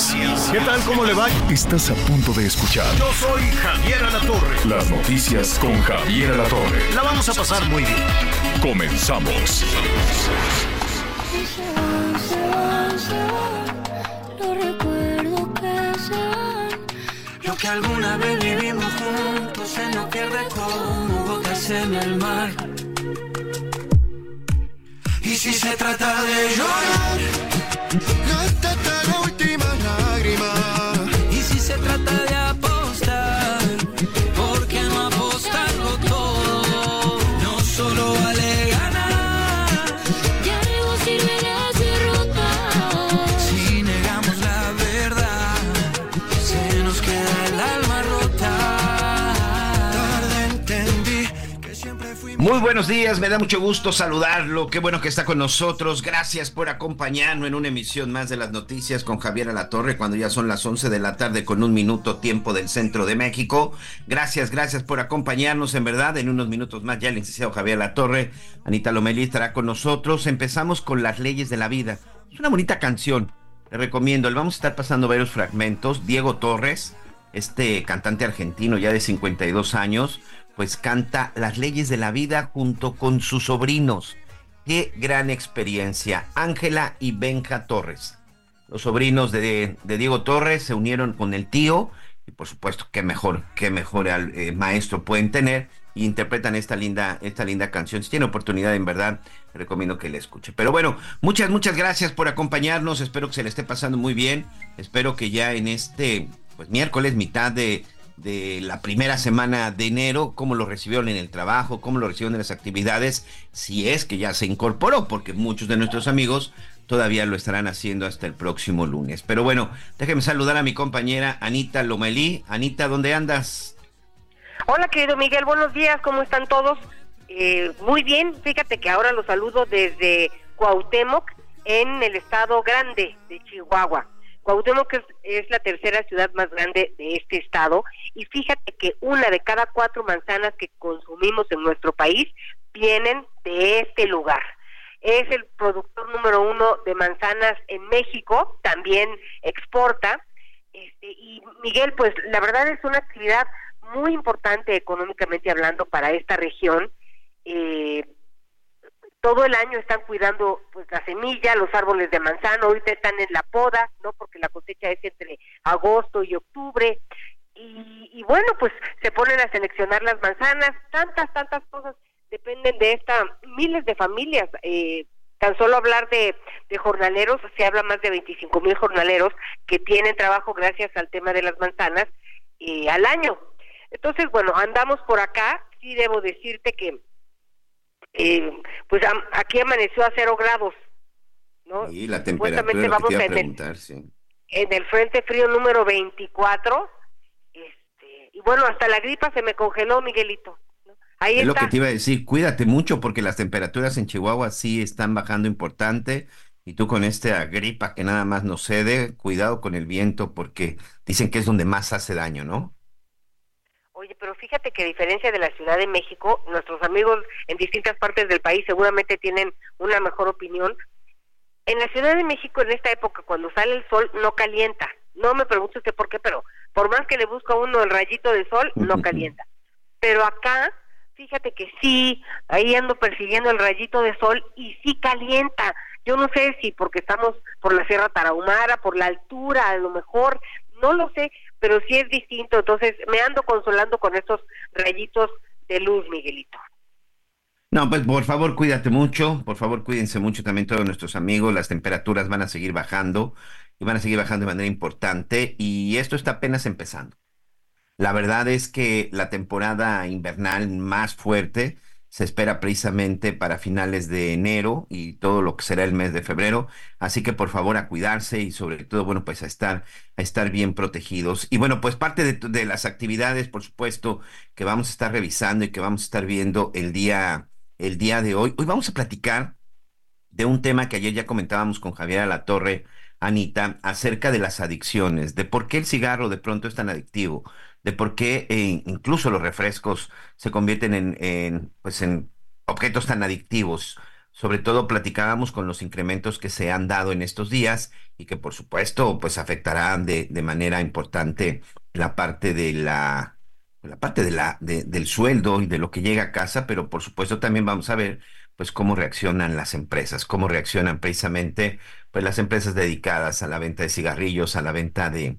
Noticias. ¿Qué tal? ¿Cómo le va? Estás a punto de escuchar Yo soy Javier Alatorre. las noticias con Javier Alatorre. La vamos a pasar muy bien. Comenzamos. Se van, se van, se van, los recuerdos que se van. Lo que alguna vez vivimos juntos se nos pierde como gotas en el mar. Y si se trata de llorar, Muy buenos días, me da mucho gusto saludarlo. Qué bueno que está con nosotros. Gracias por acompañarnos en una emisión más de las noticias con Javier Alatorre cuando ya son las 11 de la tarde con un minuto tiempo del centro de México. Gracias, gracias por acompañarnos en verdad. En unos minutos más ya el licenciado Javier Alatorre, Anita Lomelí estará con nosotros. Empezamos con las leyes de la vida. Es una bonita canción. Le recomiendo. Le vamos a estar pasando varios fragmentos. Diego Torres, este cantante argentino ya de 52 años, pues canta Las leyes de la vida junto con sus sobrinos. Qué gran experiencia. Ángela y Benja Torres. Los sobrinos de, de Diego Torres se unieron con el tío y por supuesto qué mejor, qué mejor eh, maestro pueden tener interpretan esta linda, esta linda canción. Si tiene oportunidad, en verdad, recomiendo que la escuche. Pero bueno, muchas, muchas gracias por acompañarnos. Espero que se le esté pasando muy bien. Espero que ya en este, pues miércoles, mitad de, de la primera semana de enero, cómo lo recibieron en el trabajo, cómo lo recibieron en las actividades, si es que ya se incorporó, porque muchos de nuestros amigos todavía lo estarán haciendo hasta el próximo lunes. Pero bueno, déjeme saludar a mi compañera Anita Lomelí. Anita, ¿dónde andas? Hola, querido Miguel, buenos días, ¿cómo están todos? Eh, muy bien, fíjate que ahora los saludo desde Cuauhtémoc, en el estado grande de Chihuahua. Cuauhtémoc es, es la tercera ciudad más grande de este estado y fíjate que una de cada cuatro manzanas que consumimos en nuestro país vienen de este lugar. Es el productor número uno de manzanas en México, también exporta. Este, y Miguel, pues la verdad es una actividad muy importante económicamente hablando para esta región. Eh, todo el año están cuidando pues la semilla, los árboles de manzano, ahorita están en la poda, ¿no? Porque la cosecha es entre agosto y octubre. Y, y bueno, pues se ponen a seleccionar las manzanas, tantas, tantas cosas dependen de esta, miles de familias. Eh, tan solo hablar de, de jornaleros, se habla más de 25 mil jornaleros que tienen trabajo gracias al tema de las manzanas eh, al año. Entonces, bueno, andamos por acá, sí debo decirte que eh, pues am- aquí amaneció a cero grados, ¿no? Y la temperatura, vamos te iba a en el, preguntar, sí. en el frente frío número 24, este, y bueno, hasta la gripa se me congeló, Miguelito. ¿no? Ahí Es lo que te iba a decir, cuídate mucho porque las temperaturas en Chihuahua sí están bajando importante y tú con esta gripa que nada más nos cede, cuidado con el viento porque dicen que es donde más hace daño, ¿no? Oye, pero fíjate que a diferencia de la Ciudad de México, nuestros amigos en distintas partes del país seguramente tienen una mejor opinión. En la Ciudad de México, en esta época, cuando sale el sol, no calienta. No me pregunte usted por qué, pero por más que le busca a uno el rayito de sol, no calienta. Pero acá, fíjate que sí, ahí ando persiguiendo el rayito de sol y sí calienta. Yo no sé si porque estamos por la Sierra Tarahumara, por la altura, a lo mejor, no lo sé, pero sí es distinto. Entonces me ando consolando con estos rayitos de luz, Miguelito. No, pues por favor cuídate mucho, por favor cuídense mucho también todos nuestros amigos, las temperaturas van a seguir bajando y van a seguir bajando de manera importante y esto está apenas empezando. La verdad es que la temporada invernal más fuerte se espera precisamente para finales de enero y todo lo que será el mes de febrero. Así que por favor a cuidarse y sobre todo, bueno, pues a estar, a estar bien protegidos. Y bueno, pues parte de, las actividades, por supuesto, que vamos a estar revisando y que vamos a estar viendo el día, el día de hoy. Hoy vamos a platicar de un tema que ayer ya comentábamos con Javier Alatorre, Anita, acerca de las adicciones, de por qué el cigarro de pronto es tan adictivo de por qué eh, incluso los refrescos se convierten en, en, pues en objetos tan adictivos. Sobre todo platicábamos con los incrementos que se han dado en estos días y que por supuesto pues afectarán de, de manera importante la parte de la, la parte de la, de, del sueldo y de lo que llega a casa, pero por supuesto también vamos a ver pues cómo reaccionan las empresas, cómo reaccionan precisamente pues las empresas dedicadas a la venta de cigarrillos, a la venta de,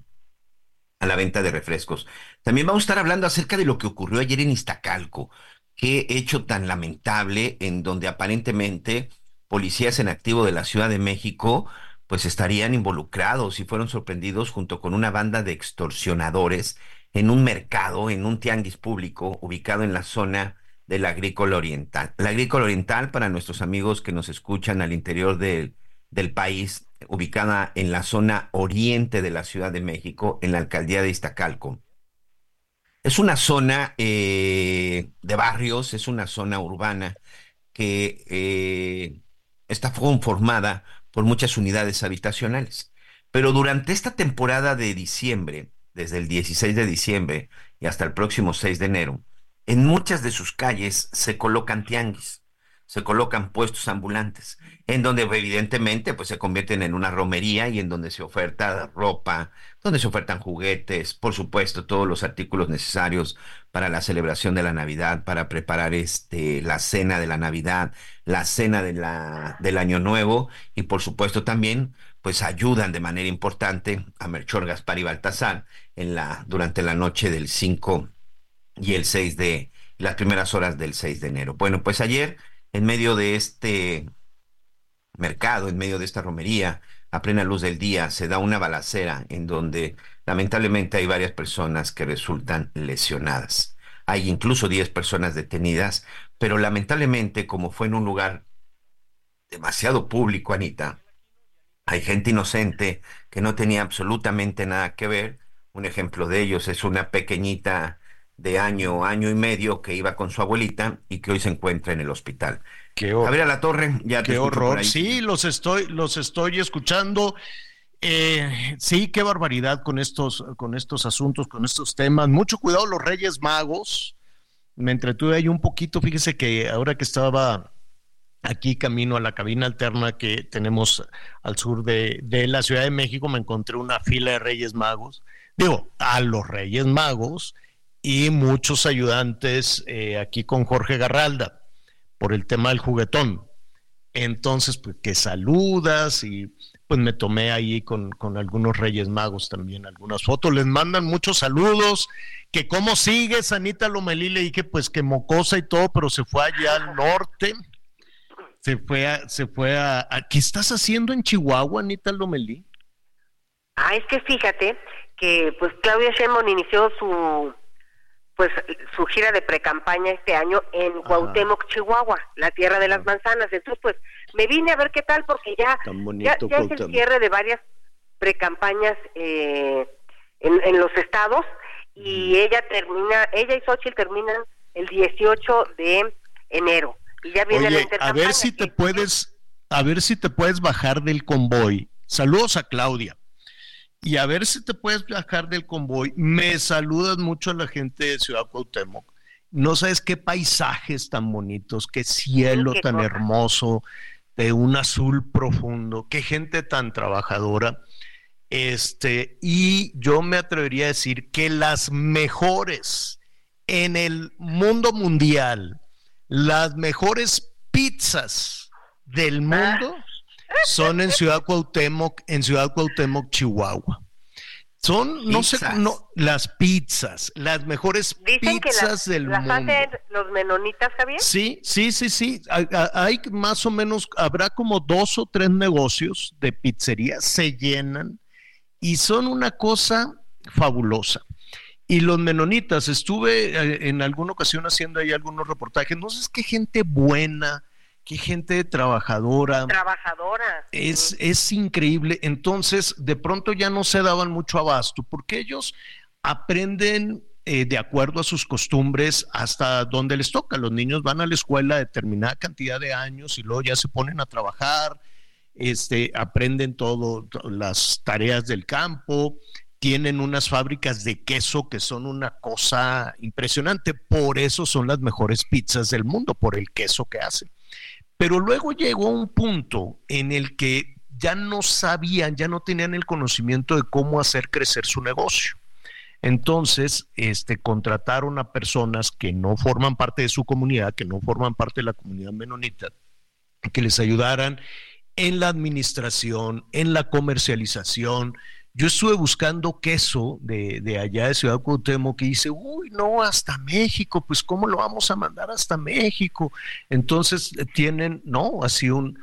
a la venta de refrescos. También vamos a estar hablando acerca de lo que ocurrió ayer en Iztacalco. Qué hecho tan lamentable en donde aparentemente policías en activo de la Ciudad de México pues estarían involucrados y fueron sorprendidos junto con una banda de extorsionadores en un mercado, en un tianguis público ubicado en la zona del agrícola oriental. La agrícola oriental, para nuestros amigos que nos escuchan al interior del, del país, ubicada en la zona oriente de la Ciudad de México, en la alcaldía de Iztacalco. Es una zona eh, de barrios, es una zona urbana que eh, está conformada por muchas unidades habitacionales. Pero durante esta temporada de diciembre, desde el 16 de diciembre y hasta el próximo 6 de enero, en muchas de sus calles se colocan tianguis se colocan puestos ambulantes, en donde evidentemente pues se convierten en una romería y en donde se oferta ropa, donde se ofertan juguetes, por supuesto, todos los artículos necesarios para la celebración de la Navidad, para preparar este la cena de la Navidad, la cena del Año Nuevo y por supuesto también pues ayudan de manera importante a Melchor Gaspar y Baltasar en la durante la noche del 5 y el 6 de las primeras horas del 6 de enero. Bueno, pues ayer en medio de este mercado, en medio de esta romería, a plena luz del día, se da una balacera en donde lamentablemente hay varias personas que resultan lesionadas. Hay incluso 10 personas detenidas, pero lamentablemente, como fue en un lugar demasiado público, Anita, hay gente inocente que no tenía absolutamente nada que ver. Un ejemplo de ellos es una pequeñita de año, año y medio que iba con su abuelita y que hoy se encuentra en el hospital. Qué A ver a la torre, ya te Qué horror. Sí, los estoy, los estoy escuchando. Eh, sí, qué barbaridad con estos, con estos asuntos, con estos temas. Mucho cuidado los Reyes Magos. Me entretuve ahí un poquito. Fíjese que ahora que estaba aquí camino a la cabina alterna que tenemos al sur de, de la Ciudad de México, me encontré una fila de Reyes Magos. Digo, a los Reyes Magos y muchos ayudantes eh, aquí con Jorge Garralda por el tema del juguetón. Entonces, pues que saludas y pues me tomé ahí con, con, algunos Reyes Magos también, algunas fotos. Les mandan muchos saludos. Que cómo sigues, Anita Lomelí, le dije pues que mocosa y todo, pero se fue allá al norte. Se fue a, se fue a, ¿qué estás haciendo en Chihuahua, Anita Lomelí? Ah, es que fíjate que pues Claudia Sheinbaum inició su pues su gira de precampaña este año en Cuauhtémoc, Chihuahua, la tierra de las manzanas. Entonces, pues me vine a ver qué tal porque ya, ya, ya es el cierre de varias precampañas eh, en, en, los estados y ella termina, ella y Xochitl terminan el 18 de enero. Y ya viene Oye, la a ver si te puedes, a ver si te puedes bajar del convoy. Saludos a Claudia y a ver si te puedes bajar del convoy. Me saludas mucho a la gente de Ciudad Cuauhtémoc. No sabes qué paisajes tan bonitos, qué cielo Sí, qué tan cosa. hermoso, de un azul profundo, qué gente tan trabajadora. Este, y yo me atrevería a decir que las mejores en el mundo mundial, las mejores pizzas del mundo son en Ciudad Cuauhtémoc, en Ciudad Cuauhtémoc, Chihuahua. Son, no sé, Pizzas. no, las pizzas, las mejores Dicen que pizzas las, del las mundo. hacen los menonitas, Javier. Sí, sí, sí, sí. Hay, hay más o menos, habrá como dos o tres negocios de pizzería, se llenan y son una cosa fabulosa. Y los menonitas, estuve eh, en alguna ocasión haciendo ahí algunos reportajes, no sé, es qué gente buena, qué gente trabajadora. Trabajadora. Es, es increíble. Entonces, de pronto ya no se daban mucho abasto, porque ellos aprenden eh, de acuerdo a sus costumbres hasta donde les toca. Los niños van a la escuela determinada cantidad de años y luego ya se ponen a trabajar, este, aprenden todo, las tareas del campo, tienen unas fábricas de queso que son una cosa impresionante, por eso son las mejores pizzas del mundo, por el queso que hacen. Pero luego llegó un punto en el que ya no sabían, ya no tenían el conocimiento de cómo hacer crecer su negocio. Entonces, este, contrataron a personas que no forman parte de su comunidad, que no forman parte de la comunidad menonita, que les ayudaran en la administración, en la comercialización. Yo estuve buscando queso de, de allá de Ciudad Cuauhtémoc que dice, uy, no, hasta México, pues ¿cómo lo vamos a mandar hasta México? Entonces eh, tienen, ¿no? Así un,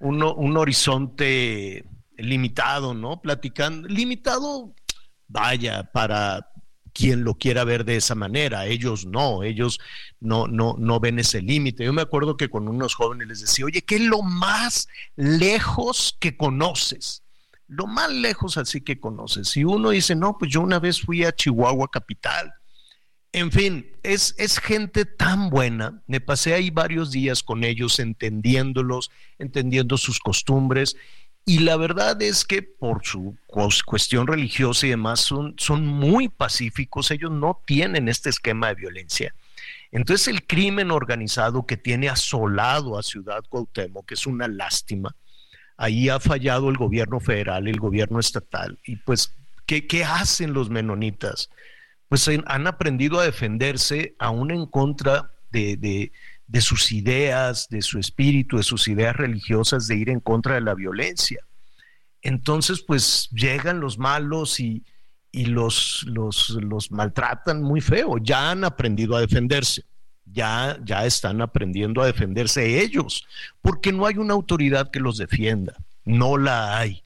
un, un horizonte limitado, ¿no? Platicando, limitado vaya, para quien lo quiera ver de esa manera, ellos no, ellos no, no, no ven ese límite. Yo me acuerdo que con unos jóvenes les decía, oye, ¿qué es lo más lejos que conoces? Lo más lejos así que conoces. Y uno dice, no, pues yo una vez fui a Chihuahua capital. En fin, es, es gente tan buena. Me pasé ahí varios días con ellos, entendiéndolos, entendiendo sus costumbres y la verdad es que por su cuestión religiosa y demás son, son muy pacíficos, ellos no tienen este esquema de violencia. Entonces el crimen organizado que tiene asolado a Ciudad Cuauhtémoc, que es una lástima, ahí ha fallado el gobierno federal, el gobierno estatal. Y pues, ¿qué, hacen los menonitas? Pues han aprendido a defenderse aún en contra de, de sus ideas, de su espíritu, de sus ideas religiosas, de ir en contra de la violencia. Entonces, pues llegan los malos y, los, los, maltratan muy feo. Ya han aprendido a defenderse. Ya, ya están aprendiendo a defenderse ellos, porque no hay una autoridad que los defienda. No la hay.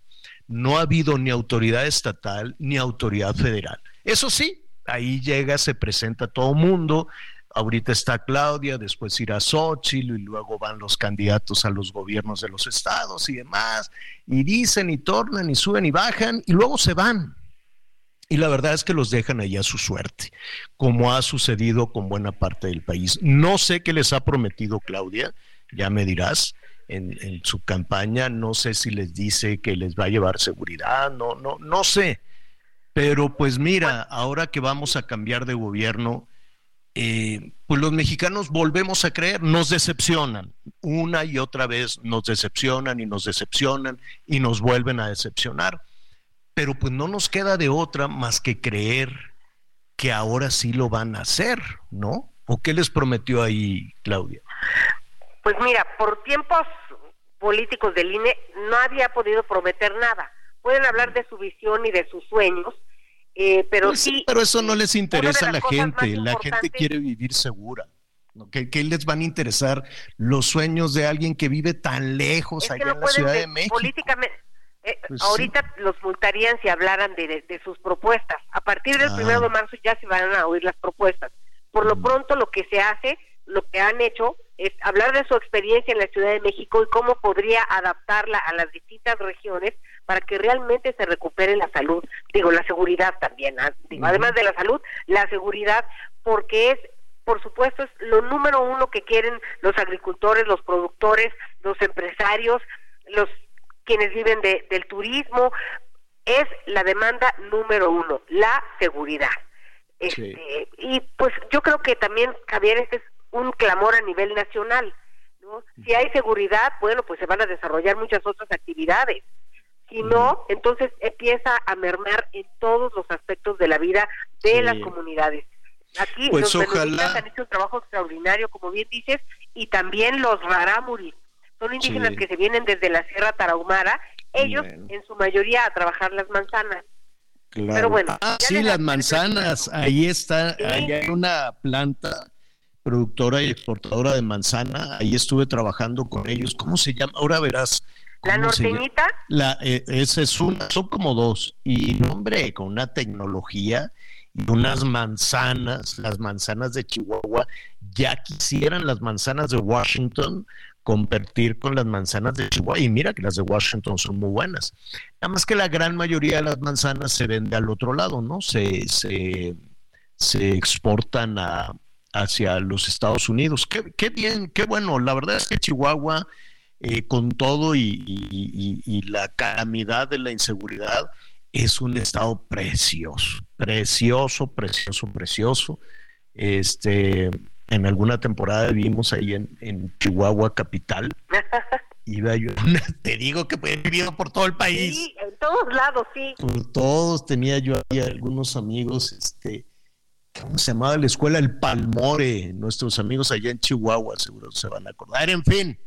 No ha habido ni autoridad estatal ni autoridad federal. Eso sí, ahí llega, se presenta todo mundo, Ahorita está Claudia, después irá Xochitl y luego van los candidatos a los gobiernos de los estados y demás, y dicen y tornan y suben y bajan y luego se van. Y la verdad es que los dejan ahí a su suerte, como ha sucedido con buena parte del país. No sé qué les ha prometido Claudia, ya me dirás, en, en, su campaña, no sé si les dice que les va a llevar seguridad, no, no, no sé. Pero pues mira, ahora que vamos a cambiar de gobierno, eh, pues los mexicanos volvemos a creer, nos decepcionan, una y otra vez nos decepcionan y nos decepcionan y nos vuelven a decepcionar, pero pues no nos queda de otra más que creer que ahora sí lo van a hacer, ¿no? ¿O qué les prometió ahí, Claudia? Pues mira, por tiempos políticos del INE nadie ha podido prometer nada. Pueden hablar de su visión y de sus sueños, eh, pero pues sí, pero eso no les interesa a la gente. La gente quiere vivir segura. ¿Qué, ¿Qué, les van a interesar los sueños de alguien que vive tan lejos allá en la Ciudad de, México? Políticamente, eh, pues ahorita los multarían si hablaran de, de, sus propuestas. A partir del ah. primero de marzo ya se van a oír las propuestas. Por lo mm. pronto, lo que se hace, lo que han hecho, es hablar de su experiencia en la Ciudad de México y cómo podría adaptarla a las distintas regiones para que realmente se recupere la salud, digo, la seguridad también, ¿ah? además de la salud, la seguridad, porque es, por supuesto, es lo número uno que quieren los agricultores, los productores, los empresarios, los quienes viven de, del turismo, es la demanda número uno, la seguridad. Este, y pues yo creo que también, Javier, este es un clamor a nivel nacional. ¿no? Si hay seguridad, bueno, pues se van a desarrollar muchas otras actividades. Si no, entonces empieza a mermar en todos los aspectos de la vida de las comunidades. Aquí pues los ojalá... han hecho un trabajo extraordinario, como bien dices, y también los rarámuris. Son indígenas que se vienen desde la Sierra Tarahumara, ellos en su mayoría a trabajar las manzanas. Claro. Pero bueno, ah, sí, las manzanas, ahí está, ahí hay una planta productora y exportadora de manzana, ahí estuve trabajando con ellos, ¿cómo se llama? Ahora verás, ¿La norteñita? La, eh, esa es una, son como dos. Y hombre, con una tecnología y unas manzanas, las manzanas de Chihuahua, ya quisieran las manzanas de Washington competir con las manzanas de Chihuahua. Y mira que las de Washington son muy buenas. Nada más que la gran mayoría de las manzanas se vende al otro lado, ¿no? Se, se, se exportan a, hacia los Estados Unidos. Qué, bien, qué bueno. La verdad es que Chihuahua, eh, con todo y, la calamidad de la inseguridad, es un estado precioso, precioso, precioso, precioso. Este, en alguna temporada vivimos ahí en, en Chihuahua capital. Iba yo, te digo que he vivido por todo el país. Sí, en todos lados, sí. Por todos tenía yo ahí algunos amigos, este, ¿cómo se llamaba la escuela? El Palmore, nuestros amigos allá en Chihuahua, seguro se van a acordar. En fin,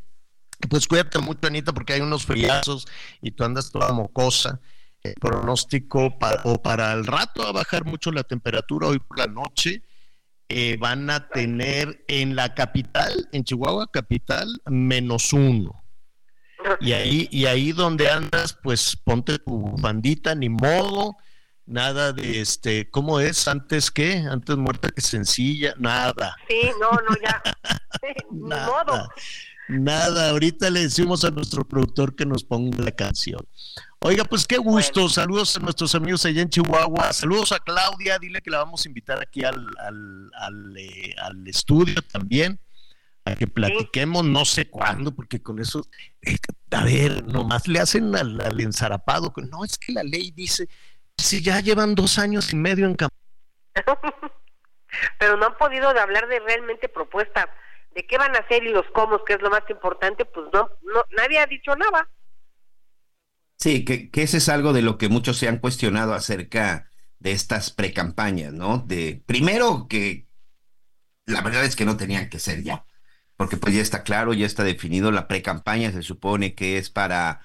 pues cuídate mucho, Anita, porque hay unos friazos y tú andas toda mocosa. El pronóstico para, o para el rato a bajar mucho la temperatura hoy por la noche eh, van a tener en la capital, en Chihuahua capital, menos uno. Y ahí, y ahí donde andas, pues ponte tu bandita, ni modo, nada de este, ¿cómo es? Antes que, antes muerta que sencilla, nada. Sí, no, no, ya. ni nada, modo. Nada, ahorita le decimos a nuestro productor que nos ponga la canción. Oiga, pues qué gusto. Saludos a nuestros amigos allá en Chihuahua. Saludos a Claudia. Dile que la vamos a invitar aquí al, al, al, eh, al estudio también. A que platiquemos, no sé cuándo, porque con eso, eh, a ver, nomás le hacen al, al ensarapado. No, es que la ley dice, si ya llevan dos años y medio en campaña. Pero no han podido hablar de realmente propuestas de qué van a hacer y los cómo, que es lo más importante, pues no, no nadie ha dicho nada. Sí, que, que ese es algo de lo que muchos se han cuestionado acerca de estas precampañas, ¿no? De primero que la verdad es que no tenían que ser ya, porque pues ya está claro, ya está definido, la precampaña se supone que es para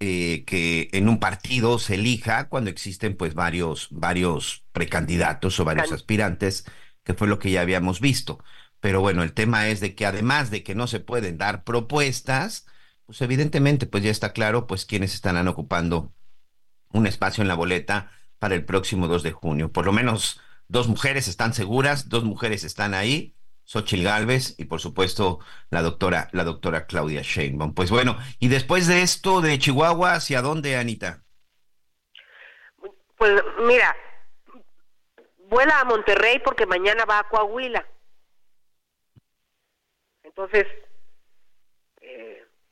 eh, que en un partido se elija cuando existen pues varios, varios precandidatos o varios aspirantes, que fue lo que ya habíamos visto. Pero bueno, el tema es de que además de que no se pueden dar propuestas, pues evidentemente pues ya está claro pues quiénes estarán ocupando un espacio en la boleta para el próximo 2 de junio. Por lo menos dos mujeres están seguras, dos mujeres están ahí, Xochil Gálvez y por supuesto la doctora, la doctora Claudia Sheinbaum. Pues bueno, y después de esto de Chihuahua, ¿hacia dónde, Anita? Pues mira, vuela a Monterrey porque mañana va a Coahuila. Entonces,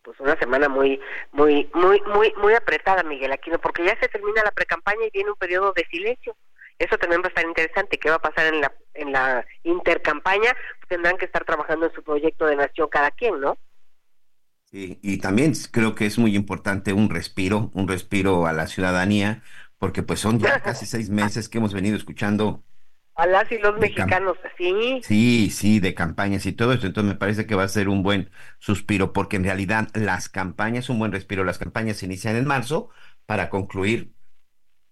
pues una semana muy, muy, muy, muy, muy apretada, Miguel Aquino, porque ya se termina la precampaña y viene un periodo de silencio. Eso también va a estar interesante. ¿Qué va a pasar en la, en la intercampaña? Tendrán que estar trabajando en su proyecto de nación cada quien, ¿no? Sí, y también creo que es muy importante un respiro, un respiro a la ciudadanía, porque pues son ya casi seis meses que hemos venido escuchando a las y los mexicanos, sí. Sí, sí, de campañas y todo esto. Entonces me parece que va a ser un buen suspiro, porque en realidad las campañas, un buen respiro, las campañas se inician en marzo para concluir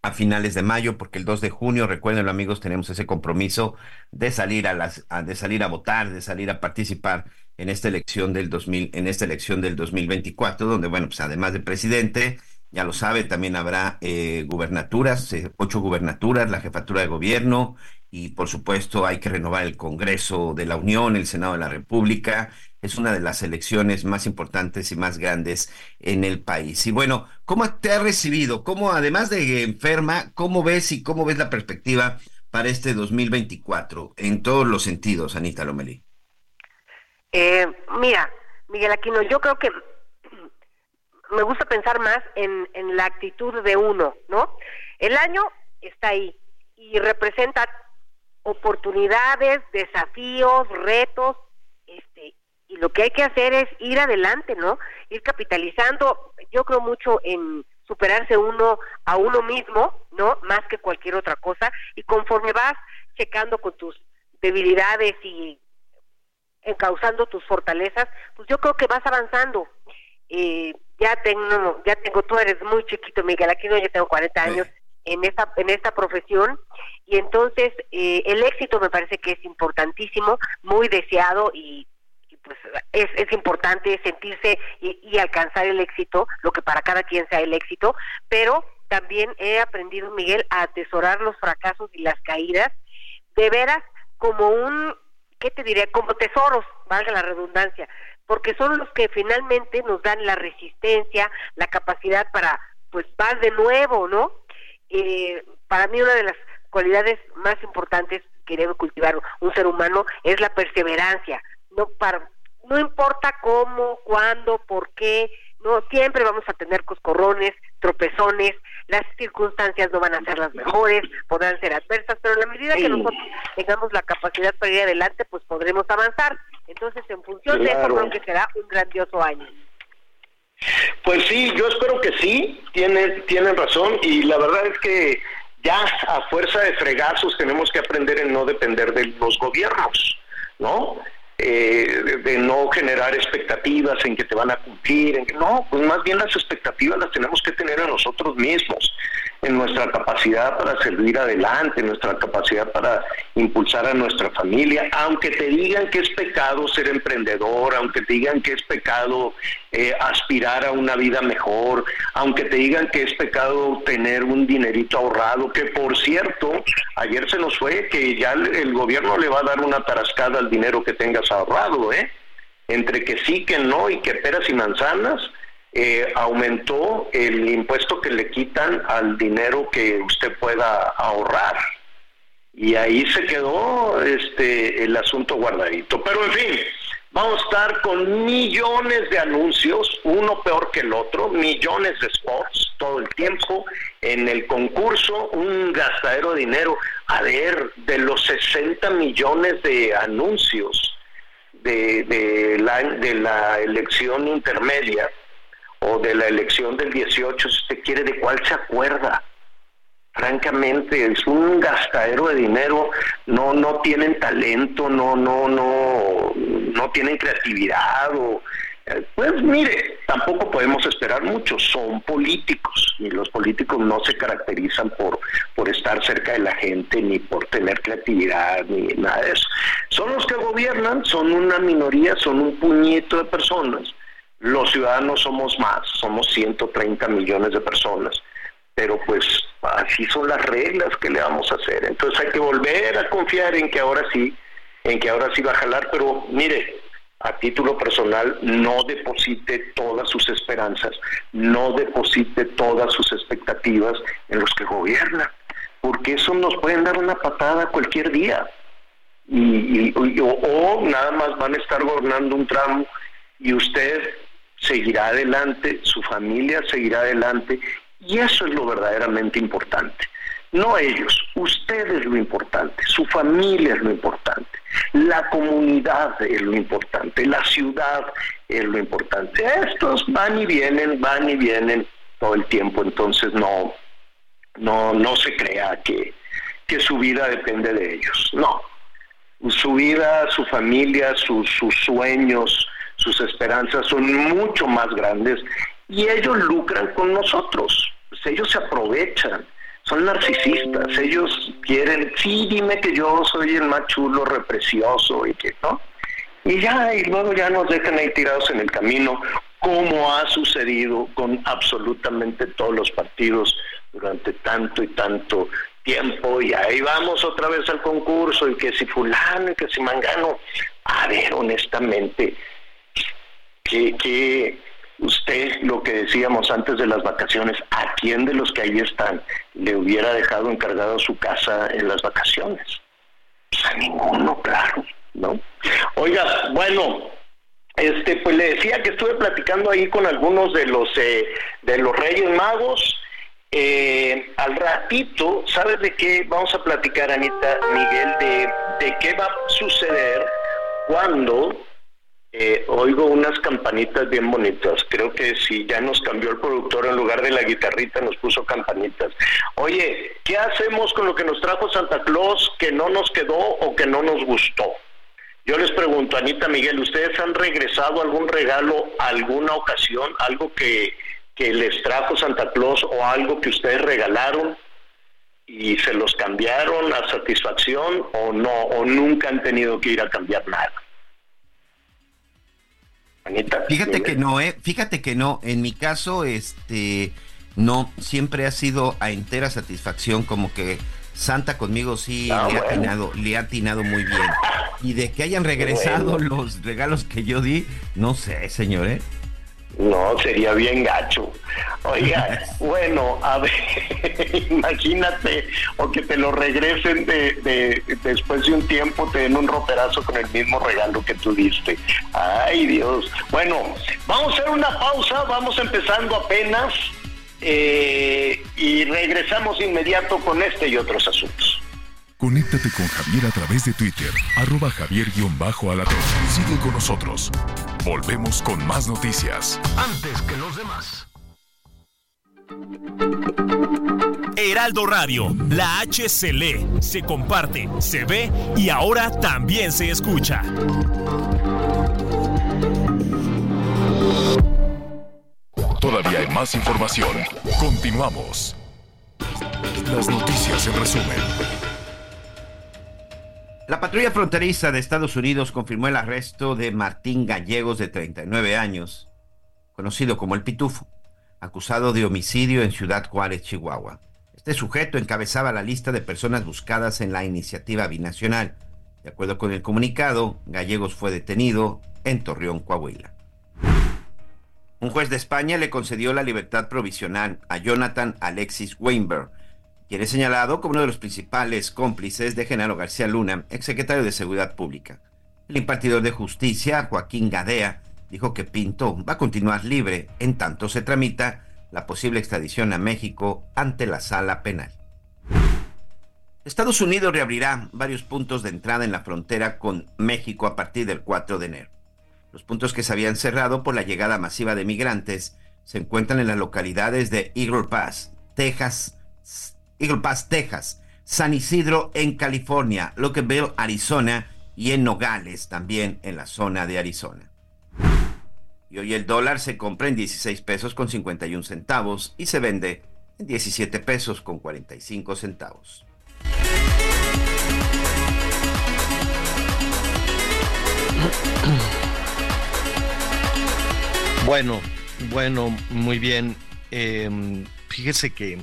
a finales de mayo, porque el 2 de junio, recuerden amigos, tenemos ese compromiso de salir a las, a, de salir a votar, de salir a participar en esta elección del 2000, en esta elección del 2024, donde bueno, pues además de presidente, ya lo sabe, también habrá eh, gubernaturas, eh, ocho gubernaturas, la jefatura de gobierno, y por supuesto hay que renovar el Congreso de la Unión, el Senado de la República. Es una de las elecciones más importantes y más grandes en el país. Y bueno, ¿cómo te ha recibido? ¿Cómo, además de enferma, cómo ves y cómo ves la perspectiva para este 2024 en todos los sentidos, Anita Lomelí? Eh, mira, Miguel Aquino, yo creo que me gusta pensar más en, en la actitud de uno, ¿no? El año está ahí y representa oportunidades, desafíos, retos, este, y lo que hay que hacer es ir adelante, ¿no? Ir capitalizando. Yo creo mucho en superarse uno a uno mismo, ¿no? Más que cualquier otra cosa, y conforme vas checando con tus debilidades y encauzando tus fortalezas, pues yo creo que vas avanzando. Eh, ya tengo, ya tengo, tú eres muy chiquito, Miguel, aquí no, yo tengo 40 años en esta, en esta profesión, y entonces eh, el éxito me parece que es importantísimo, muy deseado y, pues es, es importante sentirse y, y, alcanzar el éxito, lo que para cada quien sea el éxito, pero también he aprendido, Miguel, a atesorar los fracasos y las caídas de veras como un, ¿qué te diré? Como tesoros, valga la redundancia, porque son los que finalmente nos dan la resistencia, la capacidad para, pues, vas de nuevo, ¿no? Eh, para mí una de las cualidades más importantes que debe cultivar un ser humano es la perseverancia. No para, no importa cómo, cuándo, por qué, no siempre vamos a tener coscorrones, tropezones, las circunstancias no van a ser las mejores, podrán ser adversas, pero en la medida que nosotros tengamos la capacidad para ir adelante, pues podremos avanzar. Entonces, en función de eso, creo que será un grandioso año. Pues sí, yo espero que sí, tienen, tienen razón y la verdad es que ya a fuerza de fregazos tenemos que aprender en no depender de los gobiernos, ¿no? Eh, de no generar expectativas en que te van a cumplir, en que, no, pues más bien las expectativas las tenemos que tener a nosotros mismos en nuestra capacidad para servir adelante, en nuestra capacidad para impulsar a nuestra familia, aunque te digan que es pecado ser emprendedor, aunque te digan que es pecado eh, aspirar a una vida mejor, aunque te digan que es pecado tener un dinerito ahorrado, que por cierto, ayer se nos fue que ya el gobierno le va a dar una tarascada al dinero que tengas ahorrado, ¿eh? Entre que sí, que no y que peras y manzanas, eh, aumentó el impuesto que le quitan al dinero que usted pueda ahorrar. Y ahí se quedó este el asunto guardadito. Pero en fin, vamos a estar con millones de anuncios, uno peor que el otro, millones de spots todo el tiempo en el concurso, un gastadero de dinero. A ver, de los 60 millones de anuncios de, la elección intermedia, o de la elección del 18, si usted quiere, ¿de cuál se acuerda? Francamente, es un gastadero de dinero, no, no tienen talento, no, no, no, no tienen creatividad o, eh, pues mire, tampoco podemos esperar mucho, son políticos y los políticos no se caracterizan por, por estar cerca de la gente ni por tener creatividad ni nada de eso. Son los que gobiernan, son una minoría, son un puñito de personas los ciudadanos somos más, somos 130 millones de personas, pero pues así son las reglas que le vamos a hacer. Entonces hay que volver a confiar en que ahora sí, en que ahora sí va a jalar, pero mire, a título personal no deposite todas sus esperanzas, no deposite todas sus expectativas en los que gobiernan, porque eso nos pueden dar una patada cualquier día. Y, o nada más van a estar gobernando un tramo y usted seguirá adelante, su familia seguirá adelante y eso es lo verdaderamente importante. No ellos, ustedes es lo importante, su familia es lo importante, la comunidad es lo importante, la ciudad es lo importante. Estos van y vienen, van y vienen todo el tiempo, entonces no, no, no se crea que, que su vida depende de ellos, no. Su vida, su familia, sus sueños, sus esperanzas son mucho más grandes y ellos lucran con nosotros, pues ellos se aprovechan, son narcisistas, ellos quieren, sí, dime que yo soy el más chulo, reprecioso y que no. Y ya, y luego ya nos dejan ahí tirados en el camino, como ha sucedido con absolutamente todos los partidos durante tanto y tanto tiempo, y ahí vamos otra vez al concurso, y que si fulano, y que si mangano. A ver, honestamente, que, usted, lo que decíamos antes de las vacaciones, ¿a quién de los que ahí están le hubiera dejado encargado su casa en las vacaciones? Pues a ninguno, claro, ¿no? Oiga, bueno, este, pues le decía que estuve platicando ahí con algunos de los eh, de los Reyes Magos. Eh, al ratito, ¿sabes de qué vamos a platicar, Anita, Miguel? De, de qué va a suceder cuando eh, oigo unas campanitas bien bonitas. Creo que si ya nos cambió el productor, en lugar de la guitarrita nos puso campanitas. Oye, ¿qué hacemos con lo que nos trajo Santa Claus que no nos quedó o que no nos gustó? Yo les pregunto, Anita Miguel, ¿ustedes han regresado algún regalo alguna ocasión? ¿Algo que, que les trajo Santa Claus o algo que ustedes regalaron? y se los cambiaron a satisfacción o no, o nunca han tenido que ir a cambiar nada. Fíjate que no, eh, fíjate que no. En mi caso, este, no, siempre ha sido a entera satisfacción, como que Santa conmigo sí Ah, le, ha bueno. atinado, le ha atinado muy bien. Y de que hayan regresado Bueno. los regalos que yo di, no sé, señor, ¿eh? No, sería bien gacho. Oiga, bueno, a ver, imagínate, o que te lo regresen de, de- después de un tiempo, te den un roperazo con el mismo regalo que tú diste. Ay, Dios. Bueno, vamos a hacer una pausa, vamos empezando apenas eh, y regresamos inmediato con este y otros asuntos. Conéctate con Javier a través de Twitter, arroba javier-alatón. Sigue con nosotros. Volvemos con más noticias. Antes que los demás. Heraldo Radio, la H se lee, se comparte, se ve y ahora también se escucha. Todavía hay más información. Continuamos. Las noticias en resumen. La patrulla fronteriza de Estados Unidos confirmó el arresto de Martín Gallegos, de 39 años, conocido como el Pitufo, acusado de homicidio en Ciudad Juárez, Chihuahua. Este sujeto encabezaba la lista de personas buscadas en la iniciativa binacional. De acuerdo con el comunicado, Gallegos fue detenido en Torreón, Coahuila. Un juez de España le concedió la libertad provisional a Jonathan Alexis Weinberg, quien señalado como uno de los principales cómplices de Genaro García Luna, exsecretario de Seguridad Pública. El impartidor de justicia, Joaquín Gadea, dijo que Pinto va a continuar libre en tanto se tramita la posible extradición a México ante la sala penal. Estados Unidos reabrirá varios puntos de entrada en la frontera con México a partir del 4 de enero. Los puntos que se habían cerrado por la llegada masiva de migrantes se encuentran en las localidades de Eagle Pass, Texas, Eagle Pass, Texas, San Isidro en California, Lockerbie, Arizona y en Nogales, también en la zona de Arizona. Y hoy el dólar se compra en 16 pesos con 51 centavos y se vende en 17 pesos con 45 centavos. Bueno, bueno, muy bien. Eh, fíjese que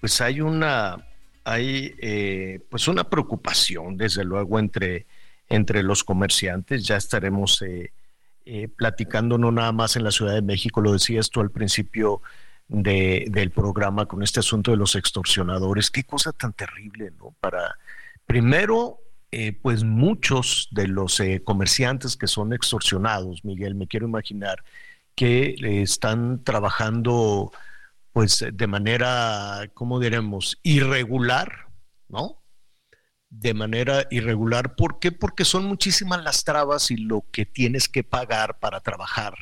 pues hay una hay eh, pues una preocupación desde luego entre entre los comerciantes. Ya estaremos eh, eh, platicando no nada más en la Ciudad de México, lo decías tú al principio de, del programa con este asunto de los extorsionadores. Qué cosa tan terrible, ¿no? Para primero eh, pues muchos de los eh, comerciantes que son extorsionados, Miguel, me quiero imaginar que eh, están trabajando pues de manera, ¿cómo diremos?, irregular, ¿no? De manera irregular. ¿Por qué? Porque son muchísimas las trabas y lo que tienes que pagar para trabajar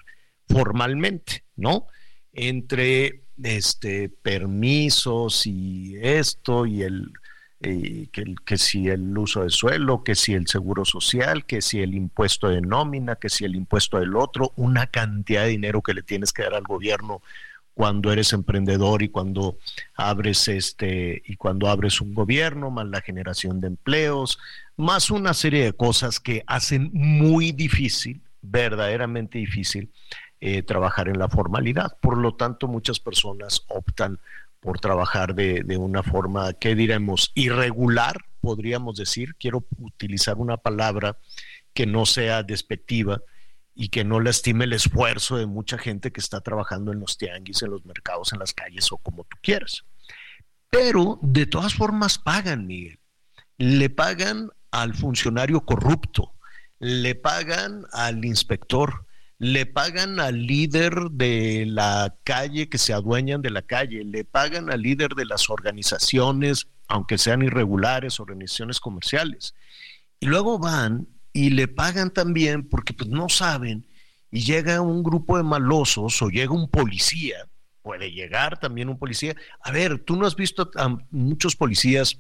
formalmente, ¿no? Entre este permisos y esto y el eh, que, el- que si el uso de suelo, que si el seguro social, que si el impuesto de nómina, que si el impuesto del otro, una cantidad de dinero que le tienes que dar al gobierno cuando eres emprendedor y cuando abres este y cuando abres un gobierno, más la generación de empleos, más una serie de cosas que hacen muy difícil, verdaderamente difícil, eh, trabajar en la formalidad. Por lo tanto, muchas personas optan por trabajar de, de una forma, ¿qué diremos? Irregular, podríamos decir. Quiero utilizar una palabra que no sea despectiva y que no lastime el esfuerzo de mucha gente que está trabajando en los tianguis, en los mercados, en las calles o como tú quieras. Pero de todas formas pagan, Miguel. Le pagan al funcionario corrupto, le pagan al inspector, le pagan al líder de la calle que se adueñan de la calle, le pagan al líder de las organizaciones, aunque sean irregulares, organizaciones comerciales. Y luego van y le pagan también porque pues no saben y llega un grupo de malosos o llega un policía, puede llegar también un policía. A ver, tú no has visto a muchos policías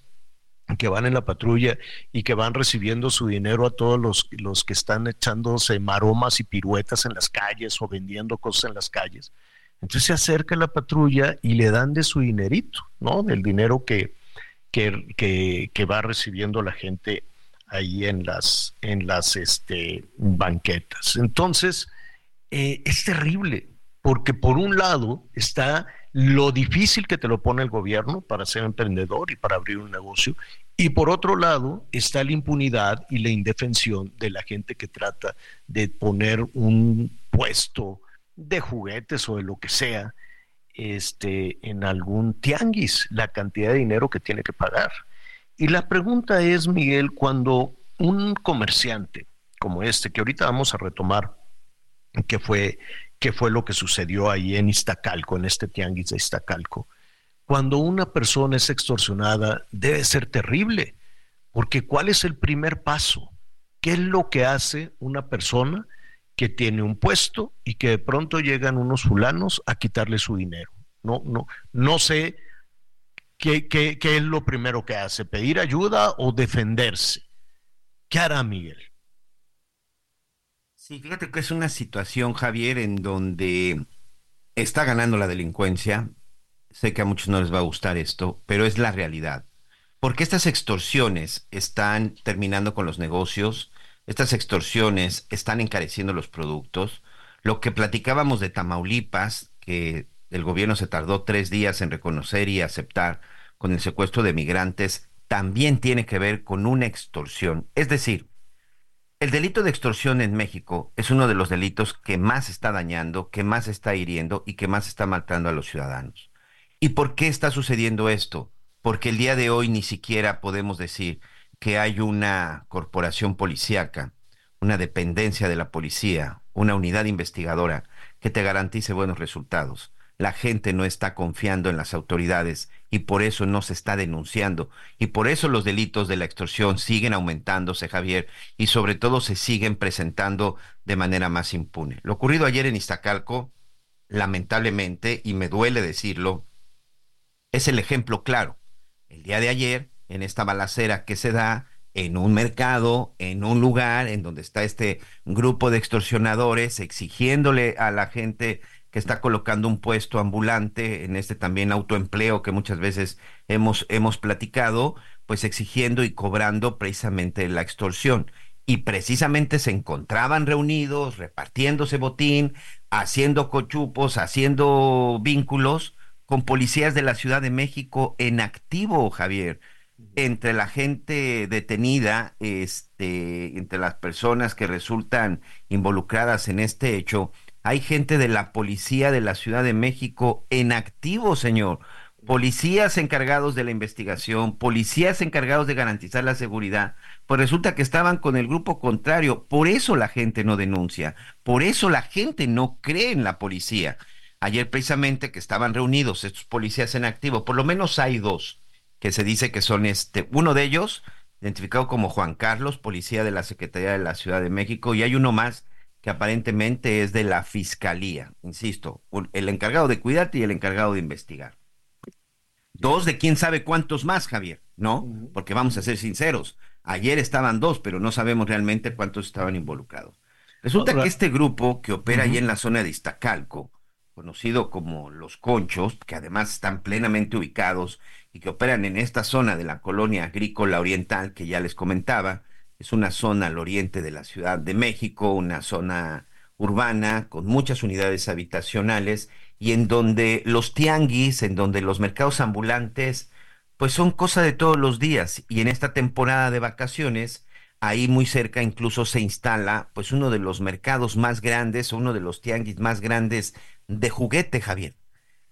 que van en la patrulla y que van recibiendo su dinero a todos los, los que están echándose maromas y piruetas en las calles o vendiendo cosas en las calles. Entonces se acerca la patrulla y le dan de su dinerito, ¿no? Del dinero que, que, que, que va recibiendo la gente ahí en las, en las este, banquetas. Entonces, eh, es terrible, porque por un lado está lo difícil que te lo pone el gobierno para ser emprendedor y para abrir un negocio. Y por otro lado está la impunidad y la indefensión de la gente que trata de poner un puesto de juguetes o de lo que sea este, en algún tianguis, la cantidad de dinero que tiene que pagar. Y la pregunta es, Miguel, cuando un comerciante como este, que ahorita vamos a retomar, que fue, fue lo que sucedió ahí en Iztacalco, en este tianguis de Iztacalco, cuando una persona es extorsionada, debe ser terrible, porque ¿cuál es el primer paso? ¿Qué es lo que hace una persona que tiene un puesto y que de pronto llegan unos fulanos a quitarle su dinero? No, no, no sé qué, es lo primero que hace, pedir ayuda o defenderse. ¿Qué hará Miguel? Sí, fíjate que es una situación, Javier, en donde está ganando la delincuencia, Sé que a muchos no les va a gustar esto, pero es la realidad. Porque estas extorsiones están terminando con los negocios, estas extorsiones están encareciendo los productos. Lo que platicábamos de Tamaulipas, que el gobierno se tardó tres días en reconocer y aceptar con el secuestro de migrantes, también tiene que ver con una extorsión. Es decir, el delito de extorsión en México es uno de los delitos que más está dañando, que más está hiriendo y que más está maltratando a los ciudadanos. ¿Y por qué está sucediendo esto? Porque el día de hoy ni siquiera podemos decir que hay una corporación policíaca, una dependencia de la policía, una unidad investigadora que te garantice buenos resultados. La gente no está confiando en las autoridades y por eso no se está denunciando. Y por eso los delitos de la extorsión siguen aumentándose, Javier, y sobre todo se siguen presentando de manera más impune. Lo ocurrido ayer en Iztacalco, lamentablemente, y me duele decirlo, es el ejemplo claro. El día de ayer, en esta balacera que se da en un mercado, en un lugar en donde está este grupo de extorsionadores exigiéndole a la gente que está colocando un puesto ambulante en este también autoempleo que muchas veces hemos, hemos platicado, pues exigiendo y cobrando precisamente la extorsión. Y precisamente se encontraban reunidos, repartiéndose botín, haciendo cochupos, haciendo vínculos, con policías de la Ciudad de México en activo, Javier, entre la gente detenida, este, entre las personas que resultan involucradas en este hecho, hay gente de la policía de la Ciudad de México en activo, señor. Policías encargados de la investigación, policías encargados de garantizar la seguridad, pues resulta que estaban con el grupo contrario. Por eso la gente no denuncia, por eso la gente no cree en la policía ayer precisamente que estaban reunidos estos policías en activo, por lo menos hay dos que se dice que son este, uno de ellos identificado como Juan Carlos, policía de la Secretaría de la Ciudad de México, y hay uno más que aparentemente es de la Fiscalía, insisto, el encargado de cuidarte y el encargado de investigar. Dos de quién sabe cuántos más, Javier, ¿no? Porque vamos a ser sinceros, ayer estaban dos, pero no sabemos realmente cuántos estaban involucrados. Resulta que este grupo que opera ahí en la zona de Iztacalco, conocido como Los Conchos, que además están plenamente ubicados y que operan en esta zona de la colonia agrícola oriental que ya les comentaba. Es una zona al oriente de la Ciudad de México, una zona urbana con muchas unidades habitacionales y en donde los tianguis, en donde los mercados ambulantes, pues son cosa de todos los días. Y en esta temporada de vacaciones ahí muy cerca incluso se instala pues uno de los mercados más grandes, uno de los tianguis más grandes de juguete, Javier,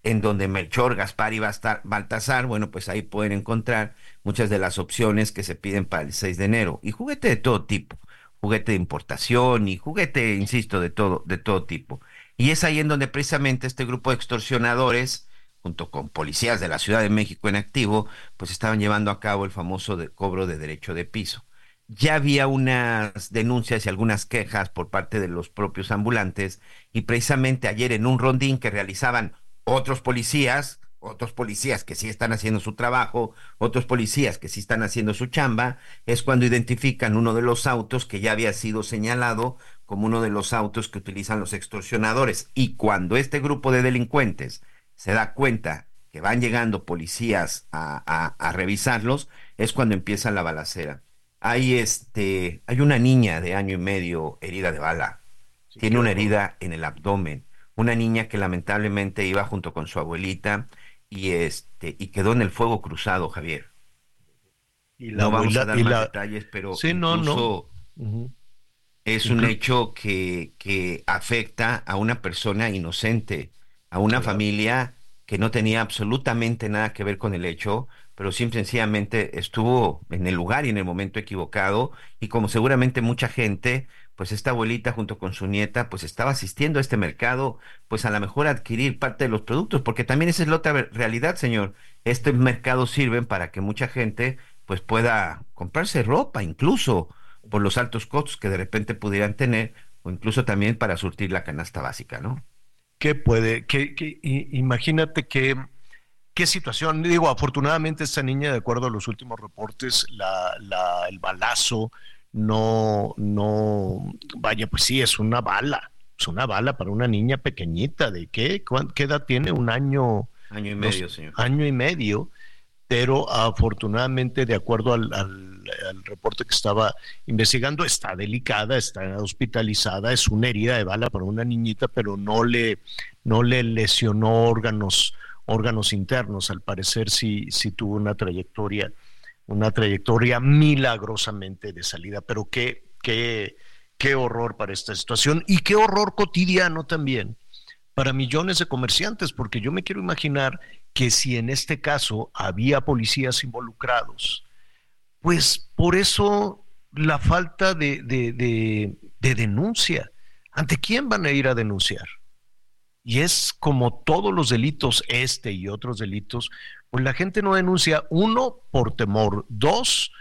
en donde Melchor, Gaspar y Baltasar, bueno, pues ahí pueden encontrar muchas de las opciones que se piden para el 6 de enero. Y juguete de todo tipo, juguete de importación y juguete, insisto, de todo, de todo tipo. Y es ahí en donde precisamente este grupo de extorsionadores, junto con policías de la Ciudad de México en activo, pues estaban llevando a cabo el famoso cobro de derecho de piso ya había unas denuncias y algunas quejas por parte de los propios ambulantes y precisamente ayer en un rondín que realizaban otros policías, otros policías que sí están haciendo su trabajo, otros policías que sí están haciendo su chamba, es cuando identifican uno de los autos que ya había sido señalado como uno de los autos que utilizan los extorsionadores. Y cuando este grupo de delincuentes se da cuenta que van llegando policías a, a, a revisarlos, es cuando empieza la balacera hay este, hay una niña de año y medio herida de bala. Tiene una herida en el abdomen, una niña que lamentablemente iba junto con su abuelita y este y quedó en el fuego cruzado, Javier. Y no vamos a dar y más la- detalles, pero Sí, no, no. es un hecho que, que afecta a una persona inocente, a una familia que no tenía absolutamente nada que ver con el hecho, pero simple sencillamente estuvo en el lugar y en el momento equivocado, y como seguramente mucha gente, pues esta abuelita junto con su nieta, pues estaba asistiendo a este mercado, pues a lo mejor adquirir parte de los productos, porque también esa es la otra realidad, señor. Este mercado sirven para que mucha gente pues pueda comprarse ropa, incluso por los altos costos que de repente pudieran tener, o incluso también para surtir la canasta básica, ¿no? ¿Qué puede? qué- i- imagínate que, qué situación. Digo, afortunadamente esta niña, de acuerdo a los últimos reportes, la, la- el balazo no, no, vaya, pues sí, es una bala. Es una bala para una niña pequeñita. ¿De qué? ¿Cuán- ¿Qué edad tiene? Un año. Año y dos- medio, señor. Año y medio. Pero afortunadamente, de acuerdo al, al- al reporte que estaba investigando, está delicada, está hospitalizada, es una herida de bala para una niñita, pero no le, no le lesionó órganos, órganos internos. Al parecer sí, sí tuvo una trayectoria, una trayectoria milagrosamente de salida. Pero qué, qué, qué horror para esta situación y qué horror cotidiano también para millones de comerciantes, porque yo me quiero imaginar que si en este caso había policías involucrados, pues por eso la falta de, de- de- de denuncia. ¿Ante quién van a ir a denunciar? Y es como todos los delitos, este y otros delitos, pues la gente no denuncia, uno, por temor, dos,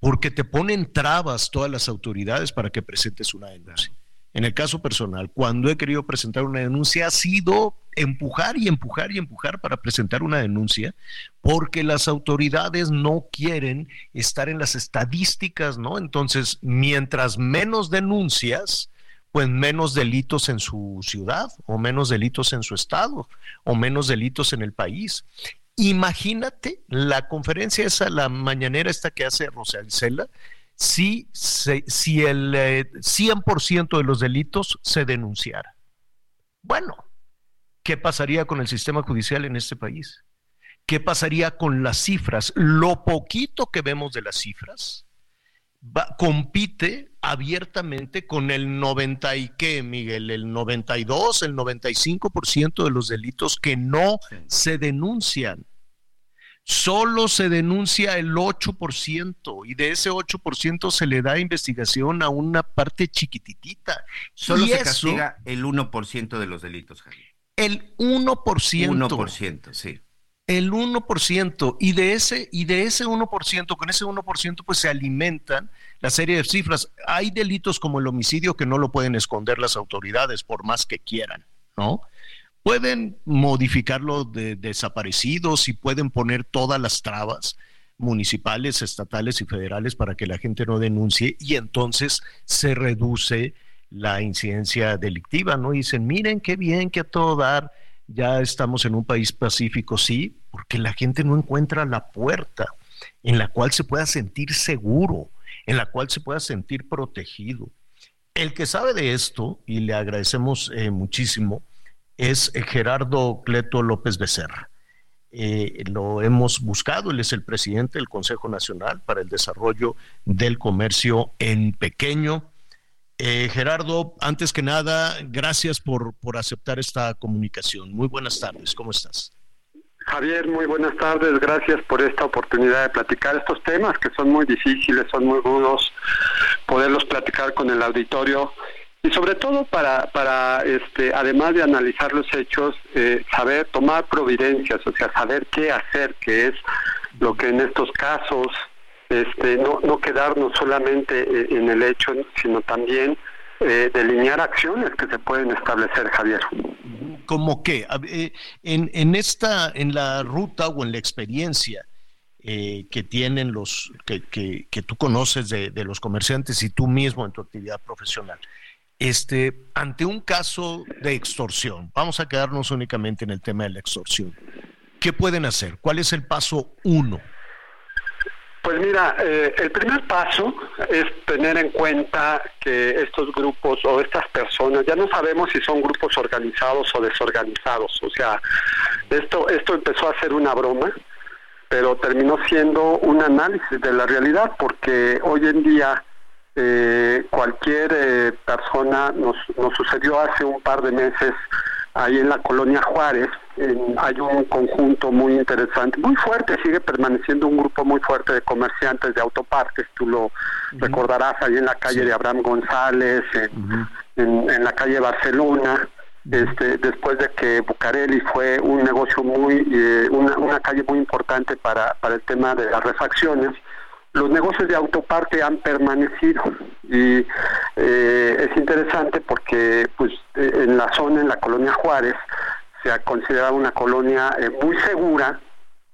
porque te ponen trabas todas las autoridades para que presentes una denuncia. En el caso personal, cuando he querido presentar una denuncia, ha sido empujar y empujar y empujar para presentar una denuncia, porque las autoridades no quieren estar en las estadísticas, ¿no? Entonces, mientras menos denuncias, pues menos delitos en su ciudad, o menos delitos en su estado, o menos delitos en el país. Imagínate la conferencia esa, la mañanera esta que hace Rosa Isela, si, si el eh, 100% de los delitos se denunciara. Bueno, ¿qué pasaría con el sistema judicial en este país? ¿Qué pasaría con las cifras? Lo poquito que vemos de las cifras compite abiertamente con el 90 y qué, Miguel, el 92, el 95% de los delitos que no se denuncian. Solo se denuncia el 8% y de ese 8% se le da investigación a una parte chiquititita. Solo Y se eso, castiga el 1% de los delitos, Javier. el 1%. 1%, sí. El 1%, y de ese, y de ese 1%, con ese 1%, pues se alimentan la serie de cifras. Hay delitos como el homicidio que no lo pueden esconder las autoridades por más que quieran, ¿no? Pueden modificarlo de desaparecidos y pueden poner todas las trabas municipales, estatales y federales para que la gente no denuncie y entonces se reduce la incidencia delictiva, ¿no? Y dicen, miren qué bien que a todo dar ya estamos en un país pacífico, sí, porque la gente no encuentra la puerta en la cual se pueda sentir seguro, en la cual se pueda sentir protegido. El que sabe de esto, y le agradecemos eh, muchísimo, es eh, Gerardo Cleto López Becerra. Eh, lo hemos buscado, él es el presidente del Consejo Nacional para el Desarrollo del Comercio en Pequeño. Gerardo, antes que nada, gracias por, por aceptar esta comunicación. Muy buenas tardes, ¿cómo estás? Javier, muy buenas tardes. Gracias por esta oportunidad de platicar estos temas que son muy difíciles, son muy rudos, poderlos platicar con el auditorio y sobre todo para, para este, además de analizar los hechos, eh, saber tomar providencias, o sea, saber qué hacer, que es lo que en estos casos, este, no, no quedarnos solamente eh, en el hecho, sino también eh, delinear acciones que se pueden establecer, Javier. ¿Cómo qué? Eh, En, en esta, en la ruta o en la experiencia eh, que tienen los, que, que, que tú conoces de, de los comerciantes y tú mismo en tu actividad profesional, este, ante un caso de extorsión, vamos a quedarnos únicamente en el tema de la extorsión. ¿Qué pueden hacer? ¿Cuál es el paso uno? Pues mira, eh, el primer paso es tener en cuenta que estos grupos o estas personas, ya no sabemos si son grupos organizados o desorganizados. O sea, esto, esto empezó a ser una broma, pero terminó siendo un análisis de la realidad, porque hoy en día eh, cualquier eh, persona, nos, nos sucedió hace un par de meses ahí en la colonia Juárez, hay un conjunto muy interesante, muy fuerte, sigue permaneciendo un grupo muy fuerte de comerciantes de autopartes, tú lo recordarás ahí en la calle de Abraham González, en, en, la calle Barcelona, este, después de que Bucareli fue un negocio muy, eh, una, una calle muy importante para, para el tema de las refacciones, los negocios de autoparte han permanecido y eh, es interesante porque pues eh, en la zona, en la colonia Juárez, se ha considerado una colonia eh, muy segura,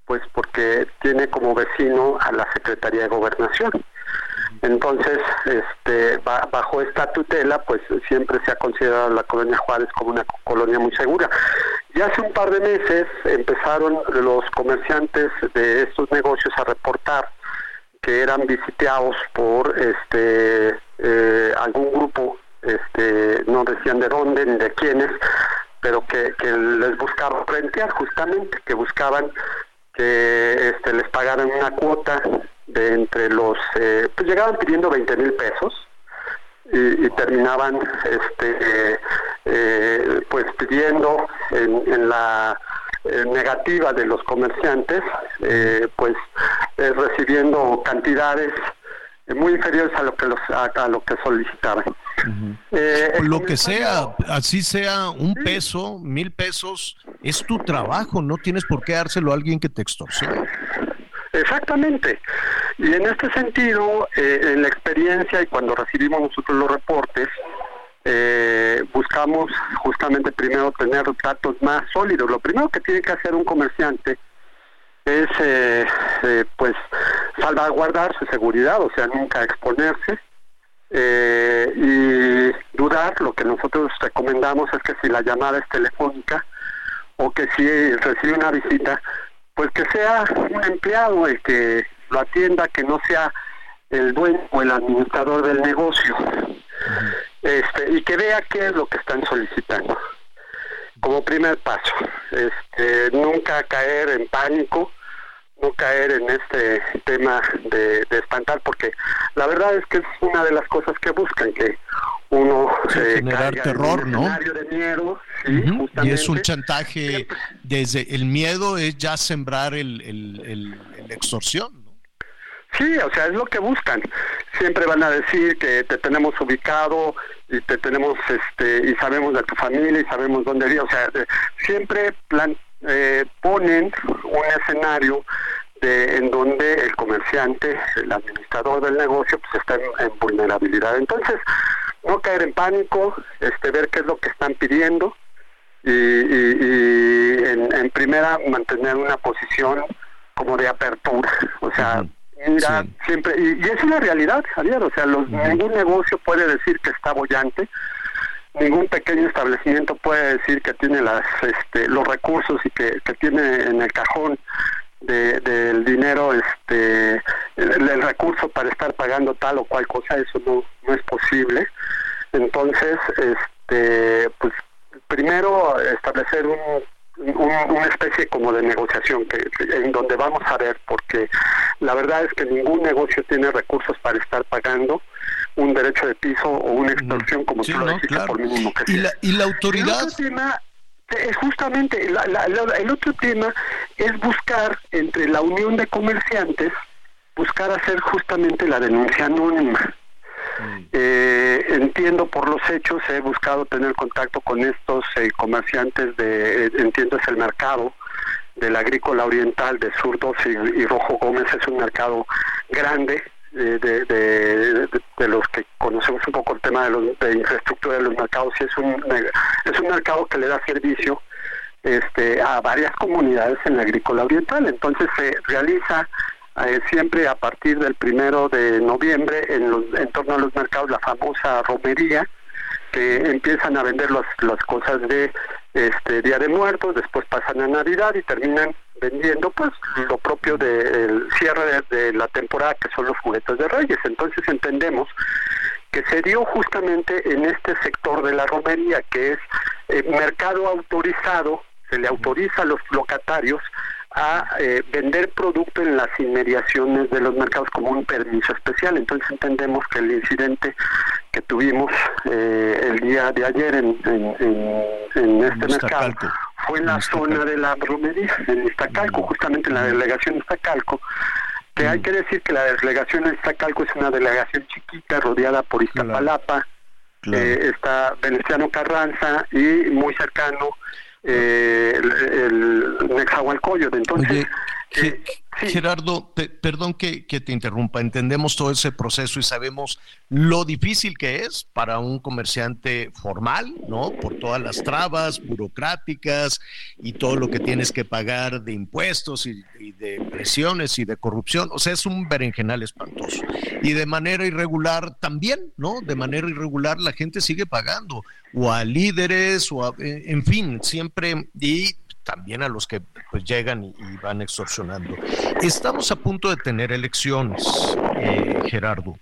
pues porque tiene como vecino a la Secretaría de Gobernación. Entonces, este, bajo esta tutela, pues siempre se ha considerado la colonia Juárez como una colonia muy segura. Y hace un par de meses empezaron los comerciantes de estos negocios a reportar que eran visitados por este eh, algún grupo, este, no decían de dónde ni de quiénes, pero que, les buscaban rentear justamente, que buscaban que este, les pagaran una cuota de entre los, eh, pues llegaban pidiendo 20 mil pesos y, terminaban este, eh, pues pidiendo en, en la eh, negativa de los comerciantes, eh, pues eh, recibiendo cantidades muy inferiores a lo que los a, lo que solicitaban. lo que sea, así sea un peso, mil pesos, es tu trabajo, no tienes por qué dárselo a alguien que te extorsione. Exactamente. Y en este sentido, en la experiencia y cuando recibimos nosotros los reportes, eh, buscamos justamente primero tener datos más sólidos. Lo primero que tiene que hacer un comerciante es eh, eh, pues salvaguardar su seguridad, o sea, nunca exponerse. Eh, y dudar, lo que nosotros recomendamos es que si la llamada es telefónica o que si recibe una visita, pues que sea un empleado el que lo atienda, que no sea el dueño o el administrador del negocio este, y que vea qué es lo que están solicitando. Como primer paso, este, nunca caer en pánico, no caer en este tema de, espantar, porque la verdad es que es una de las cosas que buscan, que uno se generar terror, ¿no? De miedo, Y es un chantaje, desde el miedo es ya sembrar el, el, el, el extorsión. Sí, o sea, es lo que buscan. Siempre van a decir que te tenemos ubicado y te tenemos, este, y sabemos de tu familia y sabemos dónde vives. O sea, siempre plan, eh, ponen un escenario de, en donde el comerciante, el administrador del negocio, pues está en, vulnerabilidad. Entonces, no caer en pánico, este, ver qué es lo que están pidiendo y, y, en, primera mantener una posición como de apertura, o sea, Mira, siempre, y, es una realidad, Javier, o sea, ningún negocio puede decir que está bollante, ningún pequeño establecimiento puede decir que tiene las, este, los recursos y que, tiene en el cajón del dinero este el, recurso para estar pagando tal o cual cosa, eso no, no es posible. Entonces, este pues primero establecer un una especie como de negociación que, en donde vamos a ver porque la verdad es que ningún negocio tiene recursos para estar pagando un derecho de piso o una extorsión como tú lo por mínimo que ¿Y La, y la autoridad el otro tema es justamente el otro tema es buscar entre la unión de comerciantes buscar hacer justamente la denuncia anónima eh, entiendo por los hechos, he buscado tener contacto con estos eh, comerciantes de, eh, es el mercado del agrícola oriental de Zurdos y, Rojo Gómez, es un mercado grande, de, de, los que conocemos un poco el tema de, los, de infraestructura de los mercados, y es un, es un mercado que le da servicio este, a varias comunidades en la agrícola oriental. Entonces se realiza eh, siempre a partir del primero de noviembre en, los, en torno a los mercados la famosa romería que empiezan a vender las, las cosas de este Día de Muertos, después pasan a Navidad y terminan vendiendo pues lo propio del cierre de, la temporada que son los juguetes de Reyes. Entonces entendemos que se dio justamente en este sector de la romería, que es eh, mercado autorizado, se le autoriza a los locatarios a eh, vender producto en las inmediaciones de los mercados como un permiso especial. Entonces entendemos que el incidente que tuvimos eh, el día de ayer en, este mercado fue en la zona de la bromería, en Iztacalco, justamente en la delegación de Iztacalco, que hay que decir que la delegación de Iztacalco es una delegación chiquita rodeada por Iztapalapa, eh, está Veneciano Carranza y muy cercano eh, el, el Entonces, eh, Gerardo, perdón que, te interrumpa, entendemos todo ese proceso y sabemos lo difícil que es para un comerciante formal, ¿no? Por todas las trabas burocráticas y todo lo que tienes que pagar de impuestos y, de presiones y de corrupción. O sea, es un berenjenal espantoso. Y de manera irregular también, ¿no? De manera irregular la gente sigue pagando, o a líderes, o a, en fin, siempre, y también a los que pues llegan y, van extorsionando. Estamos a punto de tener elecciones, eh, Gerardo.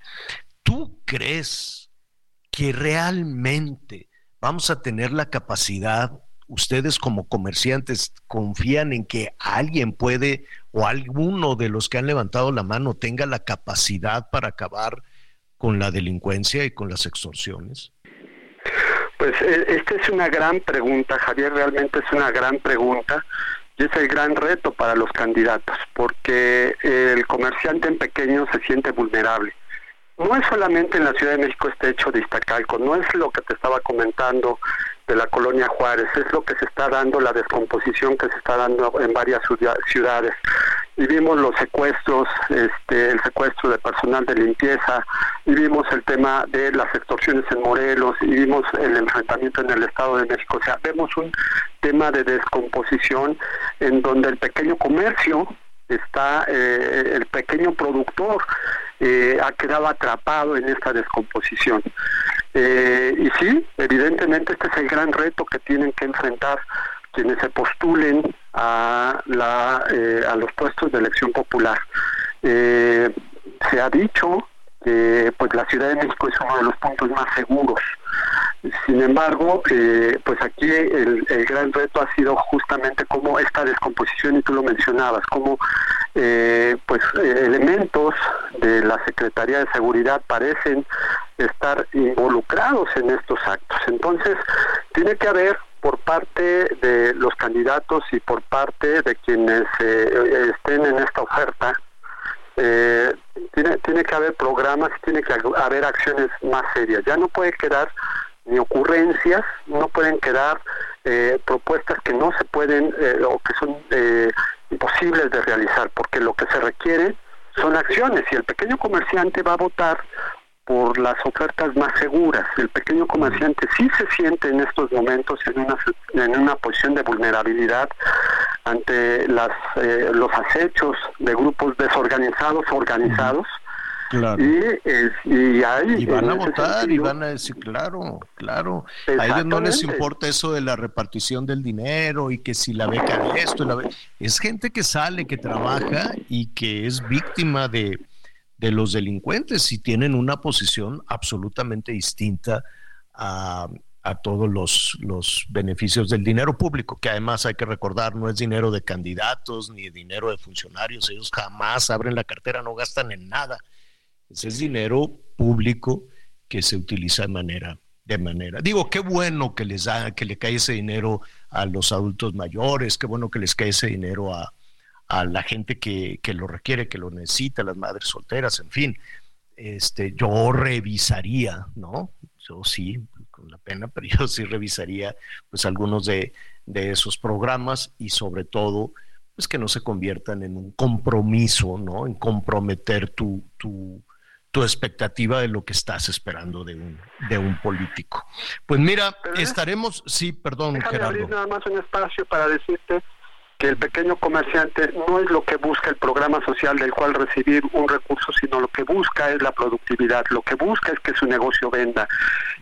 ¿Tú crees que realmente vamos a tener la capacidad, ustedes como comerciantes confían en que alguien puede o alguno de los que han levantado la mano tenga la capacidad para acabar con la delincuencia y con las extorsiones? Pues eh, esta es una gran pregunta, Javier, realmente es una gran pregunta y es el gran reto para los candidatos, porque el comerciante en pequeño se siente vulnerable. No es solamente en la Ciudad de México este hecho de Iztacalco, no es lo que te estaba comentando de la colonia Juárez, es lo que se está dando, la descomposición que se está dando en varias ciudades. Y vimos los secuestros, este, el secuestro de personal de limpieza, y vimos el tema de las extorsiones en Morelos, y vimos el enfrentamiento en el Estado de México. O sea, vemos un tema de descomposición en donde el pequeño comercio está, eh, el pequeño productor eh, ha quedado atrapado en esta descomposición. Eh, y sí, evidentemente este es el gran reto que tienen que enfrentar quienes se postulen a, la, eh, a los puestos de elección popular. Eh, se ha dicho que pues la Ciudad de México es uno de los puntos más seguros. Sin embargo, pues aquí el, el, gran reto ha sido justamente cómo esta descomposición, y tú lo mencionabas, cómo pues elementos de la Secretaría de Seguridad parecen estar involucrados en estos actos. Entonces, tiene que haber por parte de los candidatos y por parte de quienes eh, estén en esta oferta, eh, tiene, tiene que haber programas, tiene que haber acciones más serias. Ya no puede quedar ni ocurrencias, no pueden quedar eh, propuestas que no se pueden o que son imposibles de realizar, porque lo que se requiere son acciones y el pequeño comerciante va a votar por las ofertas más seguras. El pequeño comerciante sí se siente en estos momentos en una, en una posición de vulnerabilidad ante las, eh, los acechos de grupos desorganizados organizados. Claro. Y, ahí, van a votar y van a decir, claro, claro. A ellos no les importa eso de la repartición del dinero y que si la beca de esto, la es gente que sale, que trabaja y que es víctima de, de los delincuentes y tienen una posición absolutamente distinta a, todos los, los, beneficios del dinero público, que además hay que recordar no es dinero de candidatos ni dinero de funcionarios, ellos jamás abren la cartera, no gastan en nada. Ese es dinero público que se utiliza de manera de manera. Digo, qué bueno que les da, que le cae ese dinero a los adultos mayores, qué bueno que les cae ese dinero a, a la gente que, lo requiere, que lo necesita, las madres solteras, en fin. Este, yo revisaría, ¿no? Yo sí, con la pena, pero yo sí revisaría pues algunos de, esos programas y sobre todo pues que no se conviertan en un compromiso, ¿no? En comprometer tu, tu, tu expectativa de lo que estás esperando de un, de un político. Pues mira, estaremos, sí, perdón, Gerardo. abrir nada más un espacio para decirte que el pequeño comerciante no es lo que busca el programa social del cual recibir un recurso, sino lo que busca es la productividad, lo que busca es que su negocio venda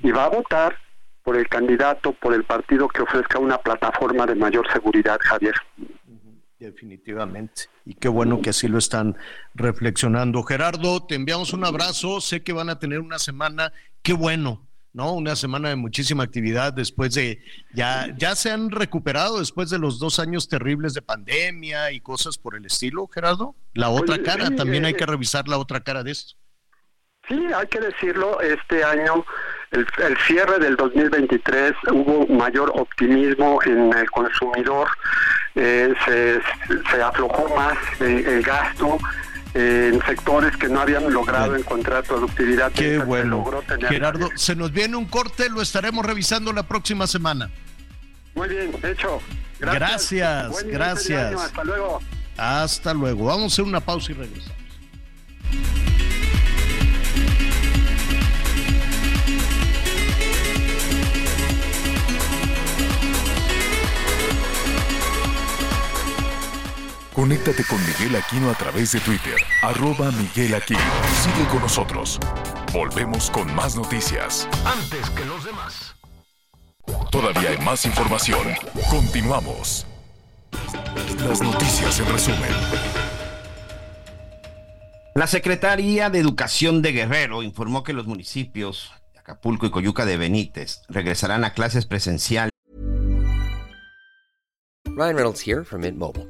y va a votar por el candidato, por el partido que ofrezca una plataforma de mayor seguridad, Javier. Definitivamente. Y qué bueno que así lo están reflexionando. Gerardo, te enviamos un abrazo. Sé que van a tener una semana. Qué bueno, ¿no? Una semana de muchísima actividad después de, ya, ya se han recuperado después de los dos años terribles de pandemia y cosas por el estilo, Gerardo. La otra cara, también hay que revisar la otra cara de esto. Sí, hay que decirlo, este año, el, cierre del 2023, hubo mayor optimismo en el consumidor, eh, se, se, aflojó más el gasto, en sectores que no habían logrado encontrar productividad. Qué bueno. Gerardo, se nos viene un corte, lo estaremos revisando la próxima semana. Muy bien, hecho. Gracias, gracias. hasta luego. Hasta luego. Vamos a hacer una pausa y regresamos. Conéctate con Miguel Aquino a través de Twitter, arroba Miguel Aquino. Sigue con nosotros. Volvemos con más noticias. Antes que los demás. Todavía hay más información. Continuamos. Las noticias en resumen. La Secretaría de Educación de Guerrero informó que los municipios de Acapulco y Coyuca de Benítez regresarán a clases presenciales. Ryan Reynolds here from Mint Mobile.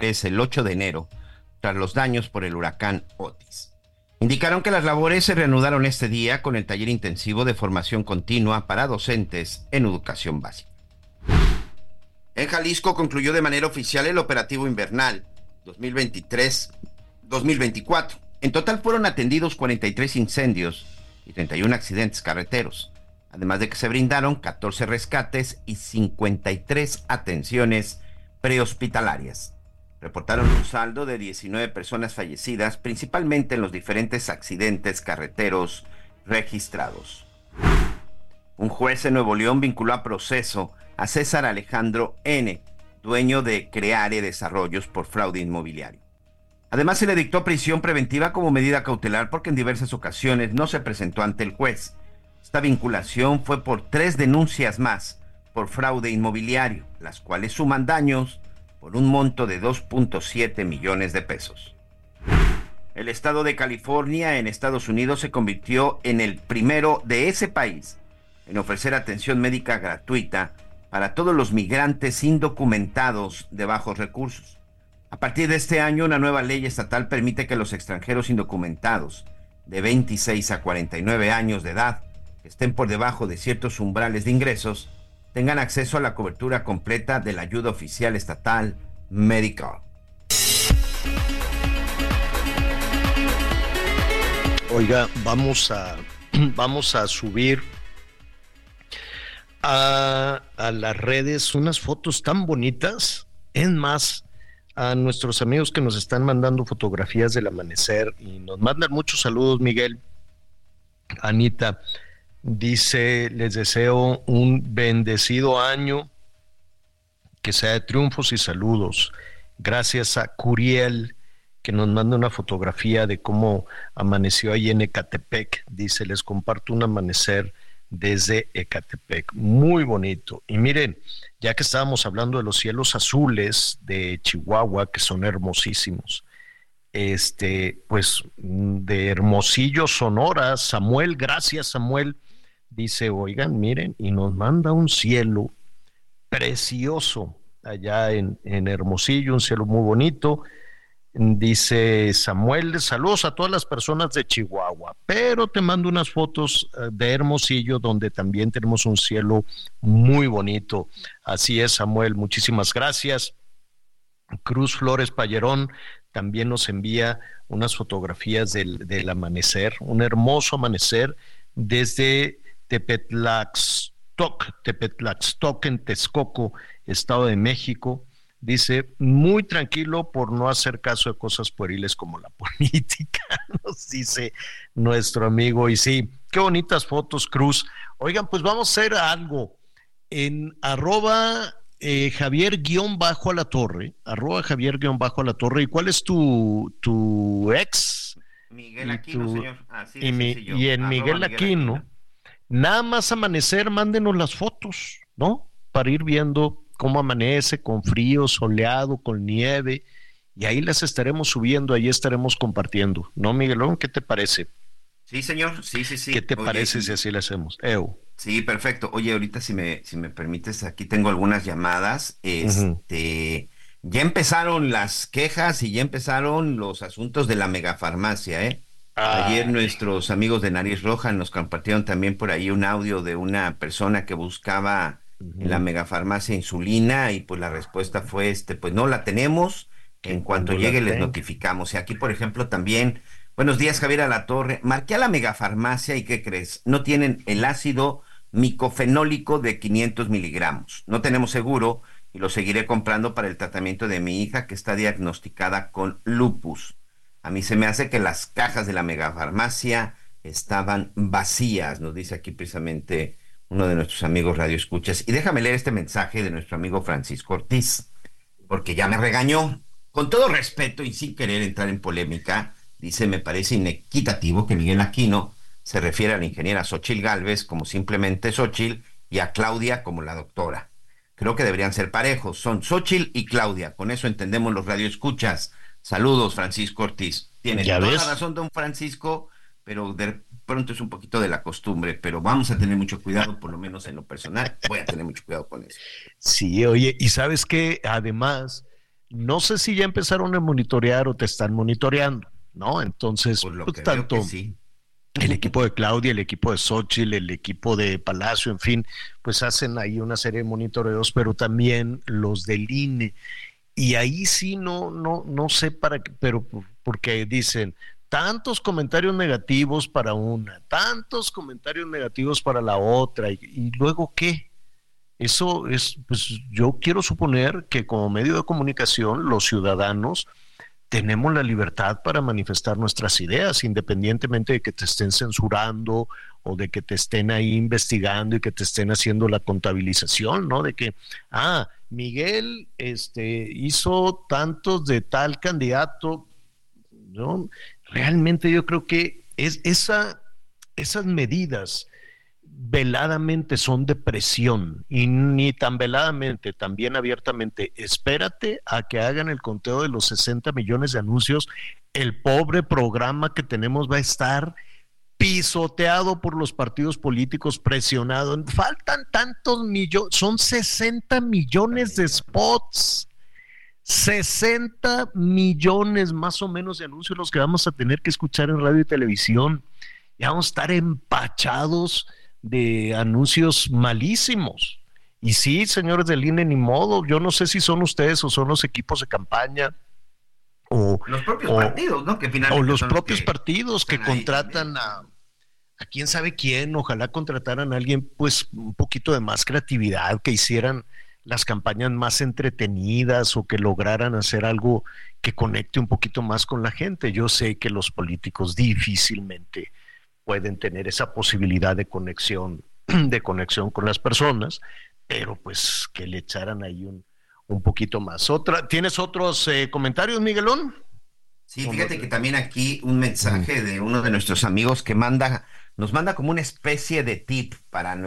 es el 8 de enero, tras los daños por el huracán Otis. Indicaron que las labores se reanudaron este día con el taller intensivo de formación continua para docentes en educación básica. En Jalisco concluyó de manera oficial el operativo invernal 2023-2024. En total fueron atendidos 43 incendios y 31 accidentes carreteros, además de que se brindaron 14 rescates y 53 atenciones prehospitalarias reportaron un saldo de 19 personas fallecidas, principalmente en los diferentes accidentes carreteros registrados. Un juez en Nuevo León vinculó a proceso a César Alejandro N., dueño de Creare Desarrollos por fraude inmobiliario. Además, se le dictó prisión preventiva como medida cautelar porque en diversas ocasiones no se presentó ante el juez. Esta vinculación fue por tres denuncias más por fraude inmobiliario, las cuales suman daños por un monto de 2.7 millones de pesos. El estado de California en Estados Unidos se convirtió en el primero de ese país en ofrecer atención médica gratuita para todos los migrantes indocumentados de bajos recursos. A partir de este año, una nueva ley estatal permite que los extranjeros indocumentados de 26 a 49 años de edad, estén por debajo de ciertos umbrales de ingresos, tengan acceso a la cobertura completa de la ayuda oficial estatal Medical. Oiga, vamos a, vamos a subir a, a, las redes unas fotos tan bonitas. En más, a nuestros amigos que nos están mandando fotografías del amanecer y nos mandan muchos saludos, Miguel, Anita. Dice, les deseo un bendecido año, que sea de triunfos y saludos. Gracias a Curiel, que nos manda una fotografía de cómo amaneció ahí en Ecatepec. Dice, les comparto un amanecer desde Ecatepec. Muy bonito. Y miren, ya que estábamos hablando de los cielos azules de Chihuahua, que son hermosísimos, este, pues de Hermosillo, Sonora, Samuel, gracias Samuel dice, oigan, miren, y nos manda un cielo precioso allá en, Hermosillo, un cielo muy bonito. Dice Samuel, saludos a todas las personas de Chihuahua, pero te mando unas fotos eh, de Hermosillo donde también tenemos un cielo muy bonito. Así es, Samuel, muchísimas gracias. Cruz Flores Pallerón también nos envía unas fotografías del, del amanecer, un hermoso amanecer desde Tepetlaxtoc, Tepetlaxtoc en Texcoco, Estado de México. Dice, muy tranquilo por no hacer caso de cosas pueriles como la política, nos dice nuestro amigo. Y sí, qué bonitas fotos, Cruz. Oigan, pues vamos a hacer algo. En arroba eh, Javier guion bajo a la torre, arroba Javier guion bajo a la torre. ¿Y cuál es tu, tu ex? Miguel Aquino, señor. Así y, mi- y en Arroba Miguel Aquino, nada más amanecer, mándenos las fotos, ¿no? Para ir viendo cómo amanece, con frío, soleado, con nieve. Y ahí las estaremos subiendo, ahí estaremos compartiendo. ¿No, Miguelón? ¿Qué te parece? Sí, señor. Sí, sí, sí. ¿Qué te Oye, parece si así lo hacemos? Ew. Sí, perfecto. Oye, ahorita si me, si me permites, aquí tengo algunas llamadas. Este, ya empezaron las quejas y ya empezaron los asuntos de la megafarmacia, ¿eh? Ayer nuestros amigos de Nariz Roja nos compartieron también por ahí un audio de una persona que buscaba en la megafarmacia insulina y pues la respuesta fue este, pues no la tenemos. En cuanto llegue les notificamos. Y aquí, por ejemplo, también, buenos días, Javier Alatorre. Marqué a la megafarmacia y ¿qué crees? No tienen el ácido micofenólico de 500 miligramos. No tenemos seguro y lo seguiré comprando para el tratamiento de mi hija que está diagnosticada con lupus. A mí se me hace que las cajas de la megafarmacia estaban vacías, nos dice aquí precisamente uno de nuestros amigos Radio Escuchas. Y déjame leer este mensaje de nuestro amigo Francisco Ortiz, porque ya me regañó. Con todo respeto y sin querer entrar en polémica, dice, me parece inequitativo que Miguel Aquino se refiere a la ingeniera Xochil Gálvez como simplemente Xochil y a Claudia como la doctora. Creo que deberían ser parejos, son Xochil y Claudia. Con eso entendemos los radioescuchas. Saludos, Francisco Ortiz. Tiene toda ves. la razón, don Francisco, pero de pronto es un poquito de la costumbre, pero vamos a tener mucho cuidado, por lo menos en lo personal. Voy a tener mucho cuidado con eso. Sí, oye, y sabes que además, no sé si ya empezaron a monitorear o te están monitoreando, ¿no? Entonces, pues, que veo tanto que sí. el equipo de Claudia, el equipo de Xochitl, el equipo de Palacio, en fin, pues hacen ahí una serie de monitoreos, pero también los del INE. Y ahí sí no, no, no sé para qué, pero por- porque dicen tantos comentarios negativos para una, tantos comentarios negativos para la otra, y, y luego qué. Eso es, pues yo quiero suponer que como medio de comunicación, los ciudadanos tenemos la libertad para manifestar nuestras ideas, independientemente de que te estén censurando o de que te estén ahí investigando y que te estén haciendo la contabilización, ¿no? De que, ah, Miguel este, hizo tantos de tal candidato, ¿no? Realmente yo creo que es esa, esas medidas veladamente son de presión y ni tan veladamente, también abiertamente. Espérate a que hagan el conteo de los 60 millones de anuncios. El pobre programa que tenemos va a estar pisoteado por los partidos políticos, presionado. Faltan tantos millones, son 60 millones de spots. 60 millones más o menos de anuncios los que vamos a tener que escuchar en radio y televisión. Ya vamos a estar empachados de anuncios malísimos. Y sí, señores del INE, ni modo. Yo no sé si son ustedes o son los equipos de campaña o Los propios o- partidos, ¿no? Que finalmente o los propios partidos que ahí contratan a, a quién sabe quién, ojalá contrataran a alguien pues un poquito de más creatividad, que hicieran las campañas más entretenidas o que lograran hacer algo que conecte un poquito más con la gente. Yo sé que los políticos difícilmente pueden tener esa posibilidad de conexión, de conexión con las personas, pero pues que le echaran ahí un, un poquito más. Otra, ¿Tienes otros eh, comentarios, Miguelón? Sí, fíjate que también aquí un mensaje de uno de nuestros amigos que manda, nos manda como una especie de tip para...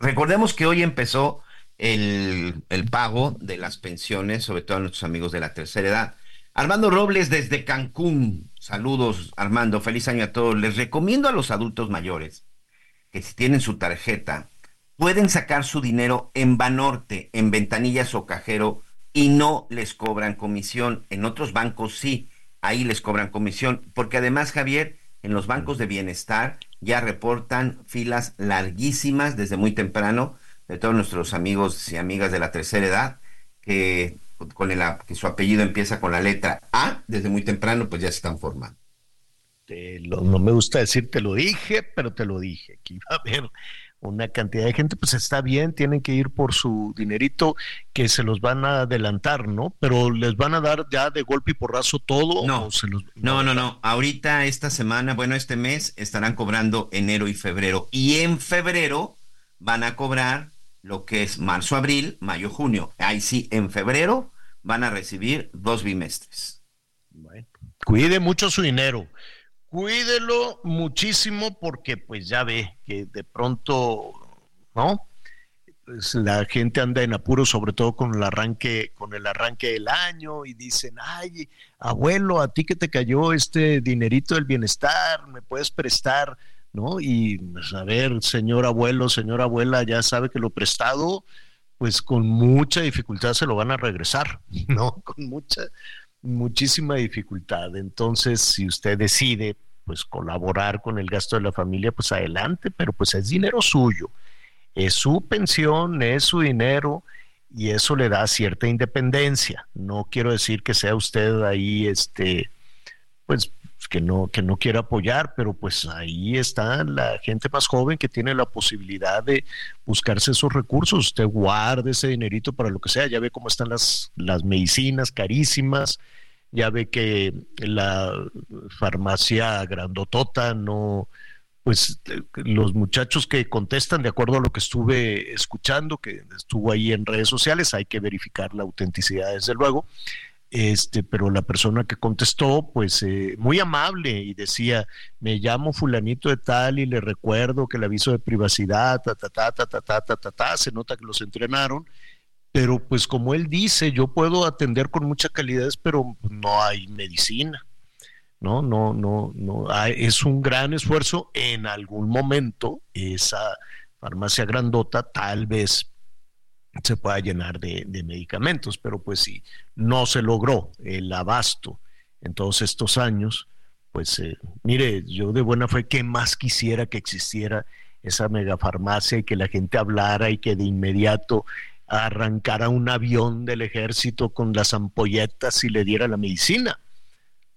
Recordemos que hoy empezó el, el pago de las pensiones, sobre todo a nuestros amigos de la tercera edad. Armando Robles desde Cancún. Saludos, Armando. Feliz año a todos. Les recomiendo a los adultos mayores que si tienen su tarjeta, pueden sacar su dinero en Banorte, en ventanillas o cajero y no les cobran comisión. En otros bancos sí, ahí les cobran comisión, porque además, Javier, en los bancos de bienestar ya reportan filas larguísimas desde muy temprano de todos nuestros amigos y amigas de la tercera edad que con el que su apellido empieza con la letra A, desde muy temprano pues ya se están formando. Te lo- no me gusta decir te lo dije, pero te lo dije, que iba a haber una cantidad de gente, pues está bien, tienen que ir por su dinerito que se los van a adelantar, ¿no? Pero les van a dar ya de golpe y porrazo todo. No, no, no, no. Ahorita esta semana, bueno, este mes estarán cobrando enero y febrero. Y en febrero van a cobrar lo que es marzo, abril, mayo, junio. Ahí sí, en febrero van a recibir dos bimestres. Bueno, cuide mucho su dinero cuídelo muchísimo porque pues ya ve que de pronto, ¿no? Pues la gente anda en apuro, sobre todo con el arranque, con el arranque del año, y dicen, ay, abuelo, a ti que te cayó este dinerito del bienestar, me puedes prestar, ¿no? Y pues, a ver, señor abuelo, señora abuela, ya sabe que lo prestado, pues con mucha dificultad se lo van a regresar, ¿no? Con mucha, muchísima dificultad. Entonces, si usted decide pues colaborar con el gasto de la familia, pues adelante, pero pues es dinero suyo. Es su pensión, es su dinero y eso le da cierta independencia. No quiero decir que sea usted ahí este pues que no que no quiera apoyar, pero pues ahí está la gente más joven que tiene la posibilidad de buscarse esos recursos. Usted guarde ese dinerito para lo que sea, ya ve cómo están las las medicinas carísimas ya ve que la farmacia grandotota no, pues los muchachos que contestan, de acuerdo a lo que estuve escuchando, que estuvo ahí en redes sociales, hay que verificar la autenticidad desde luego, este, pero la persona que contestó, pues eh, muy amable y decía, me llamo fulanito de tal y le recuerdo que el aviso de privacidad, ta, ta, ta, ta, ta, ta, ta, ta, ta, se nota que los entrenaron pero pues como él dice, yo puedo atender con mucha calidad, pero no hay medicina. No, no, no, no. es un gran esfuerzo. En algún momento, esa farmacia grandota tal vez se pueda llenar de, medicamentos, pero pues si no se logró el abasto en todos estos años, pues eh, mire, yo de buena fe, ¿qué más quisiera que existiera esa megafarmacia y que la gente hablara y que de inmediato arrancara un avión del ejército con las ampolletas y le diera la medicina.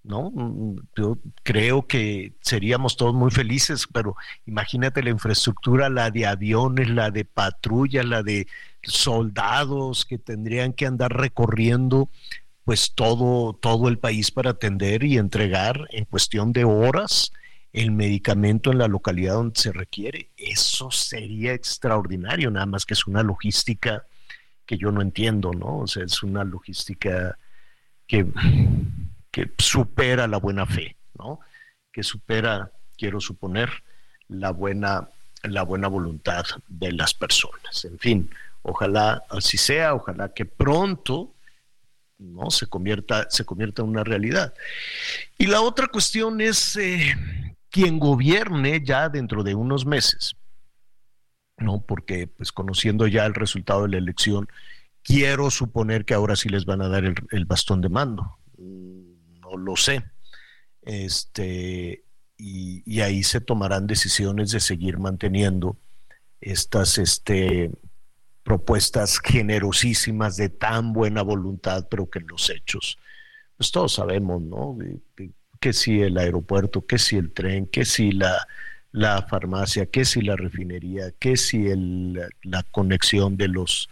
¿no? Yo creo que seríamos todos muy felices, pero imagínate la infraestructura, la de aviones, la de patrulla, la de soldados que tendrían que andar recorriendo pues todo, todo el país para atender y entregar en cuestión de horas el medicamento en la localidad donde se requiere. Eso sería extraordinario, nada más que es una logística que yo no entiendo, ¿no? O sea, es una logística que, que supera la buena fe, ¿no? Que supera, quiero suponer, la buena, la buena voluntad de las personas. En fin, ojalá así sea, ojalá que pronto no se convierta, se convierta en una realidad. Y la otra cuestión es eh, quien gobierne ya dentro de unos meses ¿no? Porque pues conociendo ya el resultado de la elección, quiero suponer que ahora sí les van a dar el, bastón de mando. Mm, no lo sé. Este, y, ahí se tomarán decisiones de seguir manteniendo estas este, propuestas generosísimas de tan buena voluntad, pero que en los hechos, pues todos sabemos, ¿no? Que si el aeropuerto, que si el tren, que si la la farmacia, que si la refinería, que si el, la conexión de los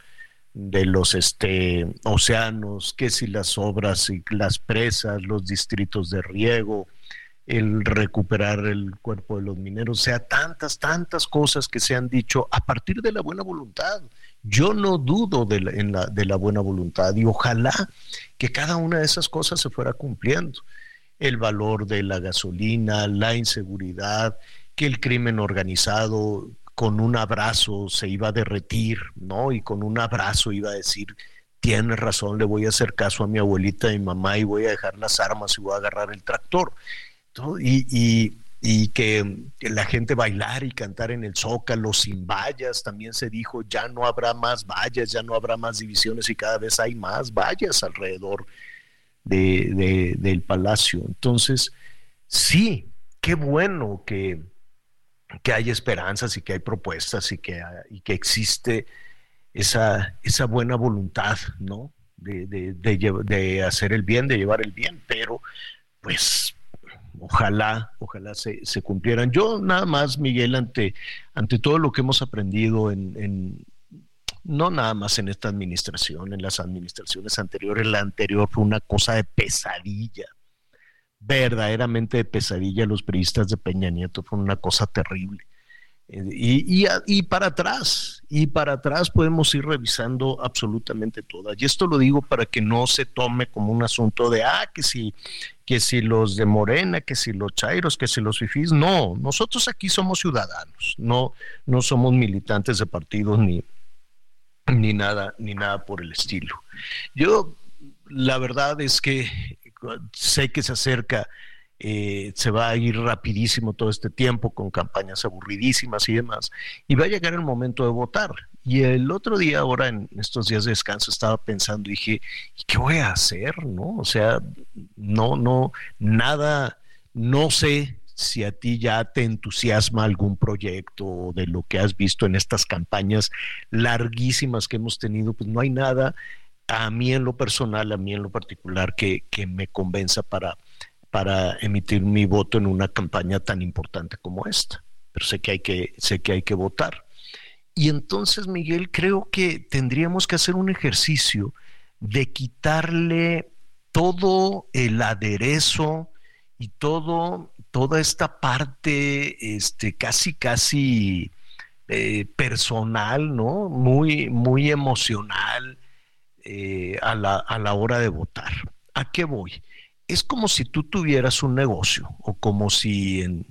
de los este, océanos, que si las obras y las presas, los distritos de riego, el recuperar el cuerpo de los mineros, o sea, tantas, tantas cosas que se han dicho a partir de la buena voluntad. Yo no dudo de la, la, de la buena voluntad y ojalá que cada una de esas cosas se fuera cumpliendo. El valor de la gasolina, la inseguridad, que el crimen organizado con un abrazo se iba a derretir, ¿no? Y con un abrazo iba a decir, tienes razón, le voy a hacer caso a mi abuelita y mi mamá y voy a dejar las armas y voy a agarrar el tractor. Y, y, que, la gente bailar y cantar en el zócalo sin vallas, también se dijo, ya no habrá más vallas, ya no habrá más divisiones y cada vez hay más vallas alrededor de, del palacio. Entonces, sí, qué bueno que que hay esperanzas y que hay propuestas y que, y que existe esa, esa buena voluntad, ¿no? De, de, de, hacer el bien, de llevar el bien, pero pues ojalá, ojalá se, se, cumplieran. Yo nada más, Miguel, ante, ante todo lo que hemos aprendido en, en, no nada más en esta administración, en las administraciones anteriores, la anterior fue una cosa de pesadilla, verdaderamente de pesadilla. Los periodistas de Peña Nieto fue una cosa terrible. Y, y, para atrás, y para atrás podemos ir revisando absolutamente todas. Y esto lo digo para que no se tome como un asunto de, ah, que si, que si los de Morena, que si los Chairos, que si los FIFIs. No, nosotros aquí somos ciudadanos, no, no somos militantes de partidos ni, ni nada, ni nada por el estilo. Yo, la verdad es que sé que se acerca eh, se va a ir rapidísimo todo este tiempo con campañas aburridísimas y demás, y va a llegar el momento de votar. Y el otro día, ahora en estos días de descanso, estaba pensando, dije, ¿y qué voy a hacer? ¿No? O sea, no, no, nada, no sé si a ti ya te entusiasma algún proyecto de lo que has visto en estas campañas larguísimas que hemos tenido, pues no hay nada a mí en lo personal, a mí en lo particular, que, que me convenza para, para emitir mi voto en una campaña tan importante como esta. Pero sé que hay que, sé que, hay que votar. Y entonces, Miguel, creo que tendríamos que hacer un ejercicio de quitarle todo el aderezo y todo, toda esta parte este, casi, casi eh, personal, ¿no? Muy, muy emocional eh, a, la, a la hora de votar. ¿A qué voy? es como si tú tuvieras un negocio o como si en,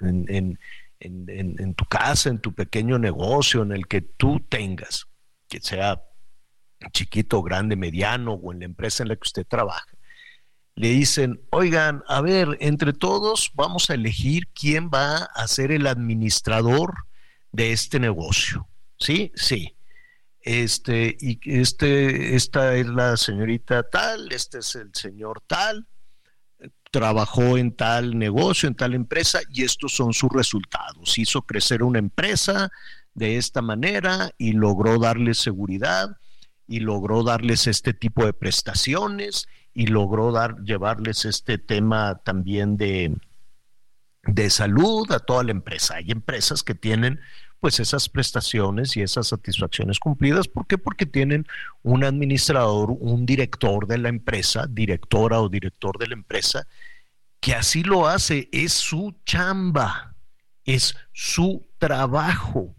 en, tu casa, en tu pequeño negocio, en el que tú tengas, que sea chiquito, grande, mediano o en la empresa en la que usted trabaja, le dicen, oigan, a ver, entre todos vamos a elegir quién va a ser el administrador de este negocio. ¿Sí? Sí este, y este, esta es la señorita tal, este es el señor tal, trabajó en tal negocio, en tal empresa, y estos son sus resultados. Hizo crecer una empresa de esta manera y logró darles seguridad y logró darles este tipo de prestaciones y logró dar, llevarles este tema también de, de salud a toda la empresa. Hay empresas que tienen pues esas prestaciones y esas satisfacciones cumplidas. ¿Por qué? Porque tienen un administrador, un director de la empresa, directora o director de la empresa, que así lo hace, es su chamba, es su trabajo.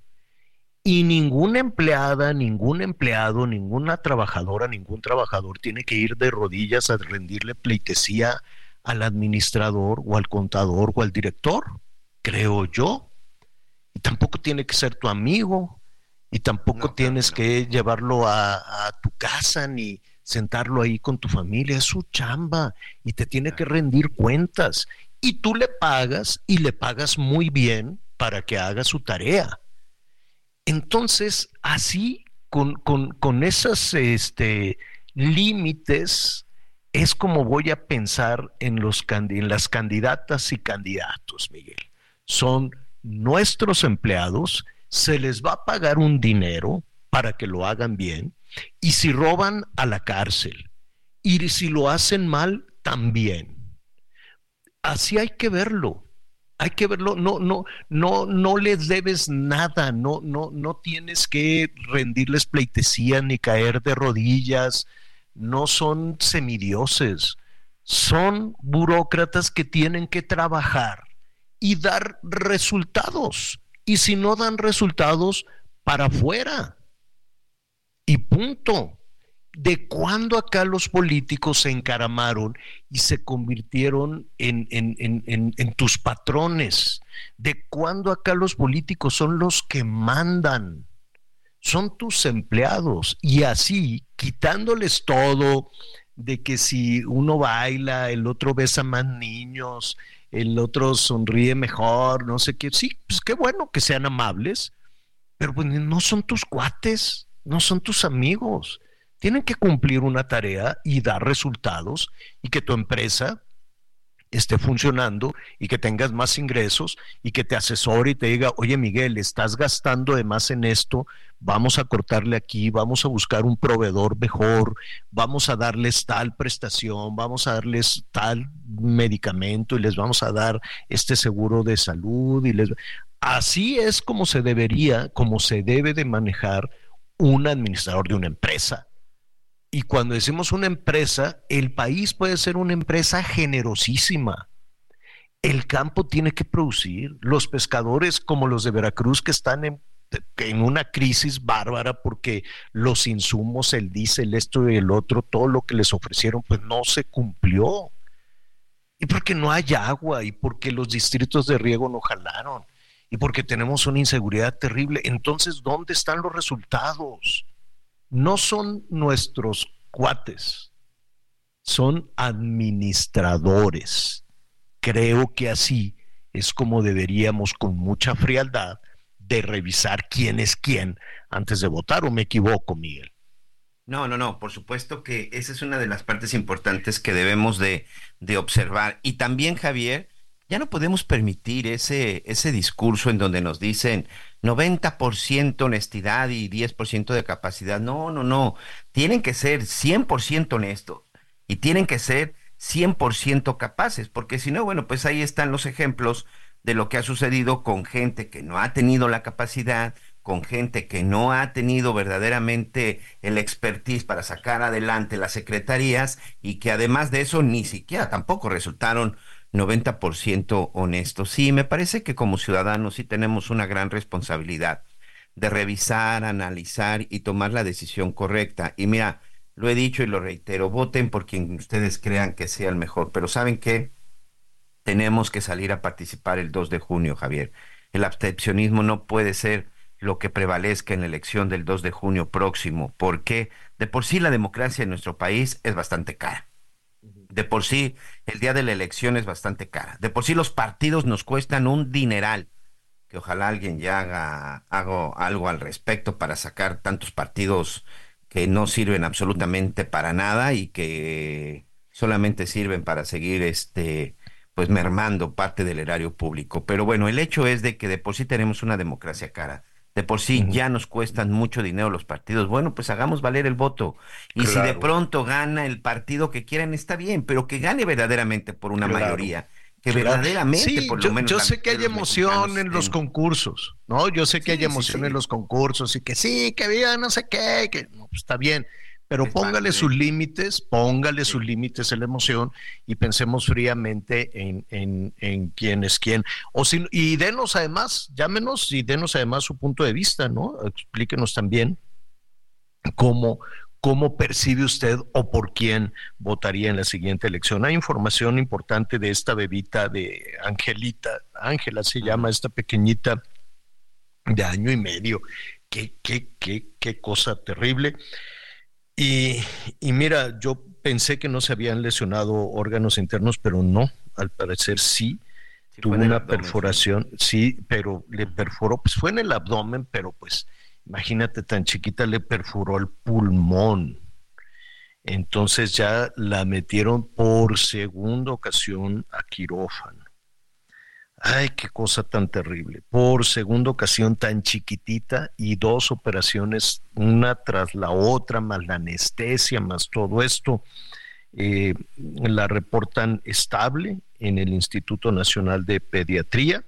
Y ninguna empleada, ningún empleado, ninguna trabajadora, ningún trabajador tiene que ir de rodillas a rendirle pleitesía al administrador o al contador o al director, creo yo. Y tampoco tiene que ser tu amigo, y tampoco tienes que llevarlo a, tu casa ni sentarlo ahí con tu familia. Es su chamba y te tiene que rendir cuentas. Y tú le pagas y le pagas muy bien para que haga su tarea. Entonces, así, con, con, con esos este, límites, es como voy a pensar en, los, en las candidatas y candidatos, Miguel. Son nuestros empleados, se les va a pagar un dinero para que lo hagan bien, y si roban a la cárcel, y si lo hacen mal, también. Así hay que verlo. Hay que verlo, no, no, no, no les debes nada, no, no, no tienes que rendirles pleitesía ni caer de rodillas, no son semidioses, son burócratas que tienen que trabajar y dar resultados. Y si no dan resultados, para afuera. Y punto. ¿De cuándo acá los políticos se encaramaron y se convirtieron en, en, tus patrones? ¿De cuándo acá los políticos son los que mandan? Son tus empleados. Y así, quitándoles todo, de que si uno baila, el otro besa más niños, el otro sonríe mejor, no sé qué. Sí, pues qué bueno que sean amables, pero pues no son tus cuates, no son tus amigos. Tienen que cumplir una tarea y dar resultados y que tu empresa esté funcionando y que tengas más ingresos y que te asesore y te diga, oye Miguel, estás gastando de más en esto, vamos a cortarle aquí, vamos a buscar un proveedor mejor, vamos a darles tal prestación, vamos a darles tal medicamento y les vamos a dar este seguro de salud y les así es como se debería, como se debe de manejar un administrador de una empresa. Y cuando decimos una empresa, el país puede ser una empresa generosísima. El campo tiene que producir. Los pescadores como los de Veracruz que están en, una crisis bárbara porque los insumos, el diésel, esto y el otro, todo lo que les ofrecieron, pues no se cumplió. Y porque no hay agua y porque los distritos de riego no jalaron y porque tenemos una inseguridad terrible. Entonces, ¿dónde están los resultados? No son nuestros cuates, son administradores. Creo que así es como deberíamos con mucha frialdad de revisar quién es quién antes de votar o me equivoco, Miguel. No, no, no, por supuesto que esa es una de las partes importantes que debemos de, de observar. Y también, Javier, ya no podemos permitir ese, ese discurso en donde nos dicen 90% honestidad y 10% de capacidad. No, no, no. Tienen que ser 100% honestos y tienen que ser 100% capaces, porque si no, bueno, pues ahí están los ejemplos de lo que ha sucedido con gente que no ha tenido la capacidad, con gente que no ha tenido verdaderamente el expertise para sacar adelante las secretarías y que además de eso ni siquiera tampoco resultaron 90% honesto. Sí, me parece que como ciudadanos sí tenemos una gran responsabilidad de revisar, analizar y tomar la decisión correcta. Y mira, lo he dicho y lo reitero, voten por quien ustedes crean que sea el mejor, pero ¿saben qué? Tenemos que salir a participar el 2 de junio, Javier. El abstencionismo no puede ser lo que prevalezca en la elección del 2 de junio próximo, porque de por sí la democracia en nuestro país es bastante cara. De por sí, el día de la elección es bastante cara. De por sí, los partidos nos cuestan un dineral. Que ojalá alguien ya haga, algo al respecto para sacar tantos partidos que no sirven absolutamente para nada y que solamente sirven para seguir este pues mermando parte del erario público. Pero bueno, el hecho es de que de por sí tenemos una democracia cara de por sí ya nos cuestan mucho dinero los partidos. Bueno, pues hagamos valer el voto. Y si de pronto gana el partido que quieran, está bien, pero que gane verdaderamente por una mayoría. Que verdaderamente, por lo yo, menos. Yo sé que hay emoción en los concursos, ¿no? Yo sé que hay emoción en los concursos y que sí, que había no sé qué, que no, pues está bien pero póngale sus límites, póngale sus límites en la emoción y pensemos fríamente en, en, quién es quién. O si, y denos además, llámenos y denos además su punto de vista, ¿no? Explíquenos también cómo, cómo percibe usted o por quién votaría en la siguiente elección. Hay información importante de esta bebita de Angelita, Ángela se llama esta pequeñita de año y medio. Qué, qué, qué, qué cosa terrible. Y, mira, yo pensé que no se habían lesionado órganos internos, pero no, al parecer sí. tuvo una perforación, sí, pero le perforó, pues fue en el abdomen, pero pues imagínate tan chiquita, le perforó el pulmón. Entonces ya la metieron por segunda ocasión a quirófano. Ay, qué cosa tan terrible. Por segunda ocasión tan chiquitita y dos operaciones, una tras la otra, más la anestesia, más todo esto. Eh, la reportan estable en el Instituto Nacional de Pediatría.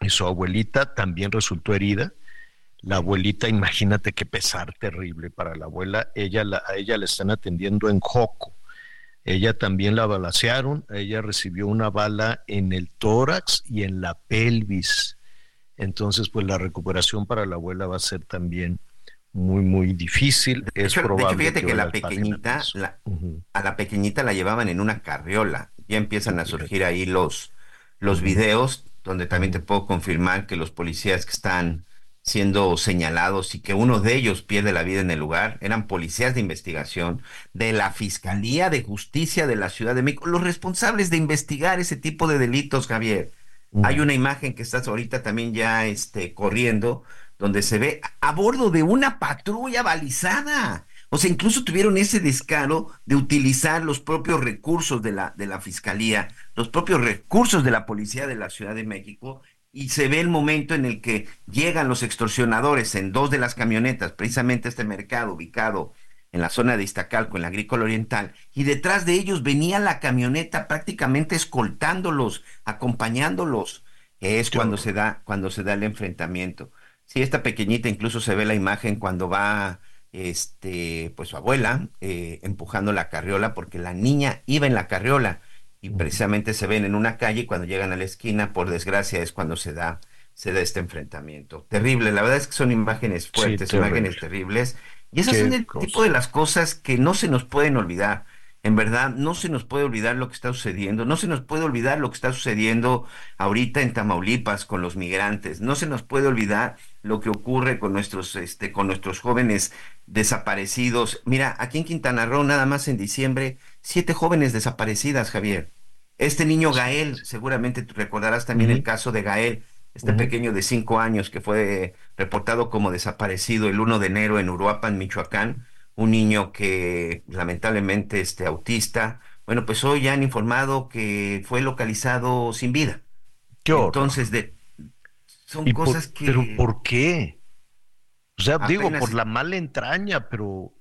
Y su abuelita también resultó herida. La abuelita, imagínate qué pesar terrible para la abuela. Ella a ella la están atendiendo en Joco ella también la balacearon, ella recibió una bala en el tórax y en la pelvis. Entonces, pues la recuperación para la abuela va a ser también muy, muy difícil. es probable fíjate que, la pequeñita, a la pequeñita la llevaban en una carriola. Ya empiezan a surgir ahí los, los videos donde también te puedo confirmar que los policías que están siendo señalados y que uno de ellos pierde la vida en el lugar, eran policías de investigación de la Fiscalía de Justicia de la Ciudad de México, los responsables de investigar ese tipo de delitos, Javier. Hay una imagen que estás ahorita también ya este, corriendo, donde se ve a bordo de una patrulla balizada. O sea, incluso tuvieron ese descaro de utilizar los propios recursos de la, de la Fiscalía, los propios recursos de la Policía de la Ciudad de México, y se ve el momento en el que llegan los extorsionadores en dos de las camionetas, precisamente este mercado ubicado en la zona de Iztacalco, en la agrícola oriental, y detrás de ellos venía la camioneta prácticamente escoltándolos, acompañándolos. Es cuando se da, cuando se da el enfrentamiento. Sí, esta pequeñita incluso se ve la imagen cuando va este, pues su abuela eh, empujando la carriola, porque la niña iba en la carriola y precisamente se ven en una calle y cuando llegan a la esquina, por desgracia, es cuando se da, se da este enfrentamiento. Terrible, la verdad es que son imágenes fuertes, imágenes terribles. Y esas son el tipo de las cosas que no se nos pueden olvidar. En verdad, no se nos puede olvidar lo que está sucediendo, no se nos puede olvidar lo que está sucediendo ahorita en Tamaulipas con los migrantes, no se nos puede olvidar lo que ocurre con nuestros, este, con nuestros jóvenes desaparecidos. Mira, aquí en Quintana Roo, nada más en diciembre, siete jóvenes desaparecidas, Javier. Este niño Gael, seguramente tú recordarás también el caso de Gael, este pequeño de cinco años que fue reportado como desaparecido el 1 de enero en Uruapan, Michoacán. Un niño que lamentablemente este autista, bueno, pues hoy ya han informado que fue localizado sin vida. ¿Qué Entonces, de, son cosas que... ¿Pero por qué? O sea, digo, por la mala entraña, pero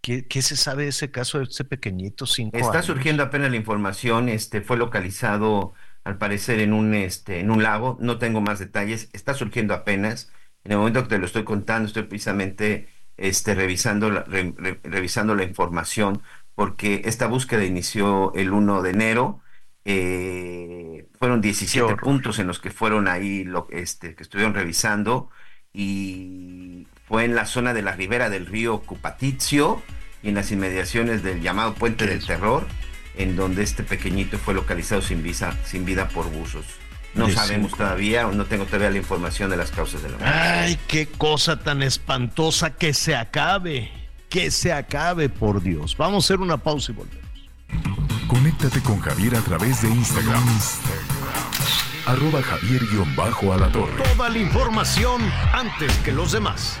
¿qué, se sabe de ese caso de ese pequeñito cinco Está surgiendo apenas la información, este fue localizado al parecer en un, este, en un lago, no tengo más detalles, está surgiendo apenas. En el momento que te lo estoy contando, estoy precisamente este, revisando, la, revisando la información, porque esta búsqueda inició el 1 de enero. Eh, fueron 17 puntos en los que fueron ahí, lo, este, que estuvieron revisando, y fue en la zona de la ribera del río Cupatizio y en las inmediaciones del llamado Puente del Terror, en donde este pequeñito fue localizado sin, visa, sin vida por buzos. No sabemos todavía, no tengo todavía la información de las causas de la muerte. Ay, qué cosa tan espantosa que se acabe, que se acabe, por Dios. Vamos a hacer una pausa y volvemos. Conéctate con Javier a través de Instagram. Arroba Javier-Alatorre. Toda la información antes que los demás.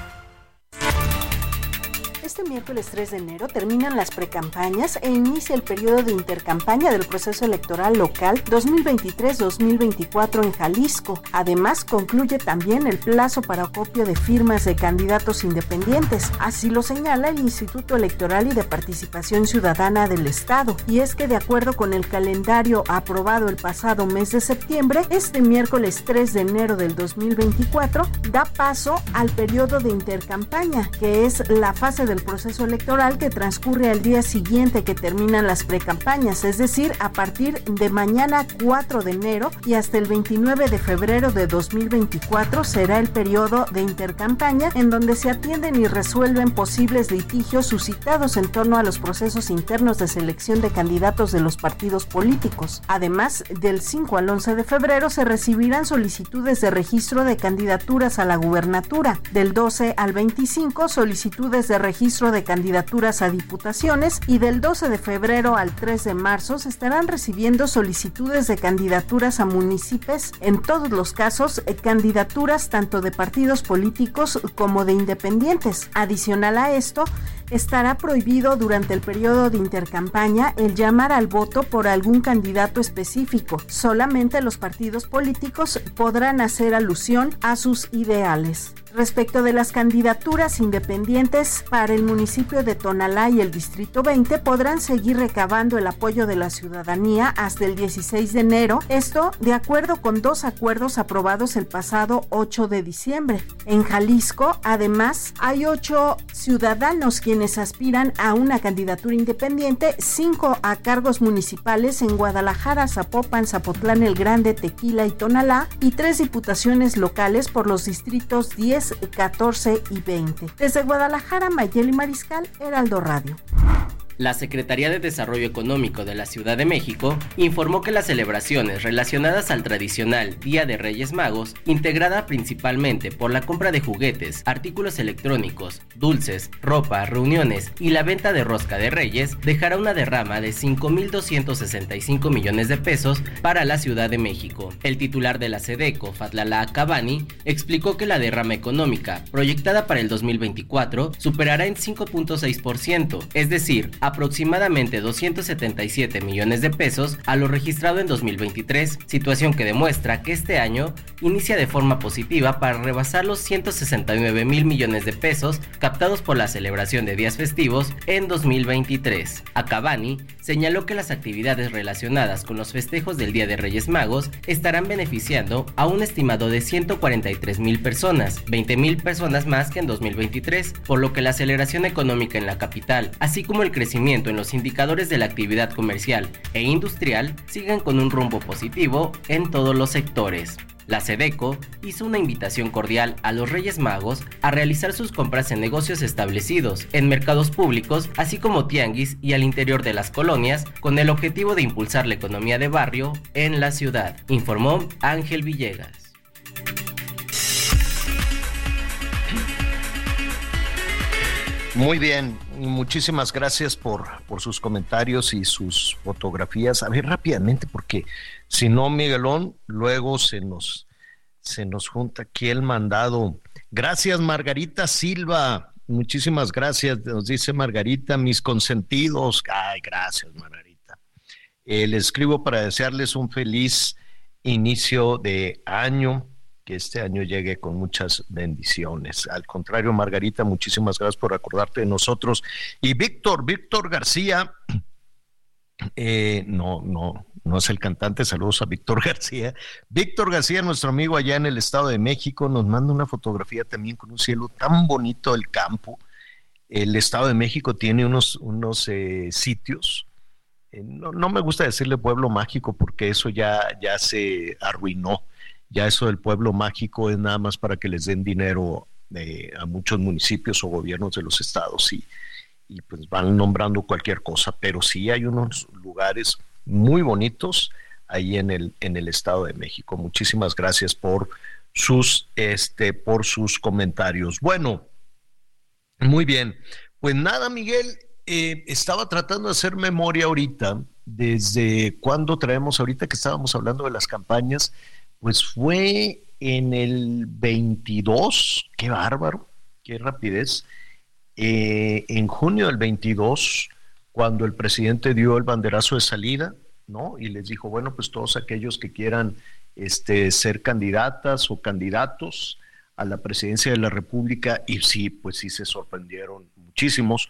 Este miércoles 3 de enero terminan las precampañas e inicia el periodo de intercampaña del proceso electoral local 2023-2024 en Jalisco. Además, concluye también el plazo para acopio de firmas de candidatos independientes. Así lo señala el Instituto Electoral y de Participación Ciudadana del Estado. Y es que de acuerdo con el calendario aprobado el pasado mes de septiembre, este miércoles 3 de enero del 2024 da paso al periodo de intercampaña, que es la fase del proceso electoral que transcurre al día siguiente que terminan las precampañas, es decir, a partir de mañana 4 de enero y hasta el 29 de febrero de 2024 será el periodo de intercampaña en donde se atienden y resuelven posibles litigios suscitados en torno a los procesos internos de selección de candidatos de los partidos políticos. Además, del 5 al 11 de febrero se recibirán solicitudes de registro de candidaturas a la gubernatura. Del 12 al 25 solicitudes de registro de candidaturas a diputaciones y del 12 de febrero al 3 de marzo se estarán recibiendo solicitudes de candidaturas a municipios, en todos los casos eh, candidaturas tanto de partidos políticos como de independientes. Adicional a esto, estará prohibido durante el periodo de intercampaña el llamar al voto por algún candidato específico. Solamente los partidos políticos podrán hacer alusión a sus ideales. Respecto de las candidaturas independientes para el municipio de Tonalá y el Distrito 20, podrán seguir recabando el apoyo de la ciudadanía hasta el 16 de enero, esto de acuerdo con dos acuerdos aprobados el pasado 8 de diciembre. En Jalisco, además, hay ocho ciudadanos quienes aspiran a una candidatura independiente, cinco a cargos municipales en Guadalajara, Zapopan, Zapotlán el Grande, Tequila y Tonalá, y tres diputaciones locales por los distritos 10, 14 y 20. Desde Guadalajara, Mayeli Mariscal, Heraldo Radio. La Secretaría de Desarrollo Económico de la Ciudad de México informó que las celebraciones relacionadas al tradicional Día de Reyes Magos, integrada principalmente por la compra de juguetes, artículos electrónicos, dulces, ropa, reuniones y la venta de rosca de reyes, dejará una derrama de 5.265 millones de pesos para la Ciudad de México. El titular de la SEDECO, Fatlala Cabani, explicó que la derrama económica proyectada para el 2024 superará en 5.6%, es decir, a aproximadamente 277 millones de pesos a lo registrado en 2023, situación que demuestra que este año inicia de forma positiva para rebasar los 169 mil millones de pesos captados por la celebración de días festivos en 2023. Acabani señaló que las actividades relacionadas con los festejos del Día de Reyes Magos estarán beneficiando a un estimado de 143 mil personas, 20 mil personas más que en 2023, por lo que la aceleración económica en la capital, así como el crecimiento en los indicadores de la actividad comercial e industrial siguen con un rumbo positivo en todos los sectores. La Sedeco hizo una invitación cordial a los Reyes Magos a realizar sus compras en negocios establecidos, en mercados públicos, así como tianguis y al interior de las colonias, con el objetivo de impulsar la economía de barrio en la ciudad, informó Ángel Villegas. Muy bien, muchísimas gracias por, por sus comentarios y sus fotografías. A ver, rápidamente, porque si no, Miguelón, luego se nos, se nos junta aquí el mandado. Gracias, Margarita Silva. Muchísimas gracias, nos dice Margarita, mis consentidos. Ay, gracias, Margarita. Eh, les escribo para desearles un feliz inicio de año este año llegue con muchas bendiciones. Al contrario, Margarita, muchísimas gracias por acordarte de nosotros. Y Víctor, Víctor García, eh, no, no, no es el cantante, saludos a Víctor García. Víctor García, nuestro amigo allá en el Estado de México, nos manda una fotografía también con un cielo tan bonito del campo. El Estado de México tiene unos, unos eh, sitios, eh, no, no, me gusta decirle pueblo mágico porque eso ya, ya se arruinó ya eso del pueblo mágico es nada más para que les den dinero eh, a muchos municipios o gobiernos de los estados y, pues van nombrando cualquier cosa, pero sí hay unos lugares muy bonitos ahí en el, en el Estado de México. Muchísimas gracias por sus, este, por sus comentarios. Bueno, muy bien. Pues nada, Miguel, eh, estaba tratando de hacer memoria ahorita, desde cuando traemos ahorita que estábamos hablando de las campañas, pues fue en el 22, qué bárbaro, qué rapidez. Eh, en junio del 22, cuando el presidente dio el banderazo de salida, ¿no? Y les dijo, bueno, pues todos aquellos que quieran este, ser candidatas o candidatos a la presidencia de la República, y sí, pues sí se sorprendieron muchísimos.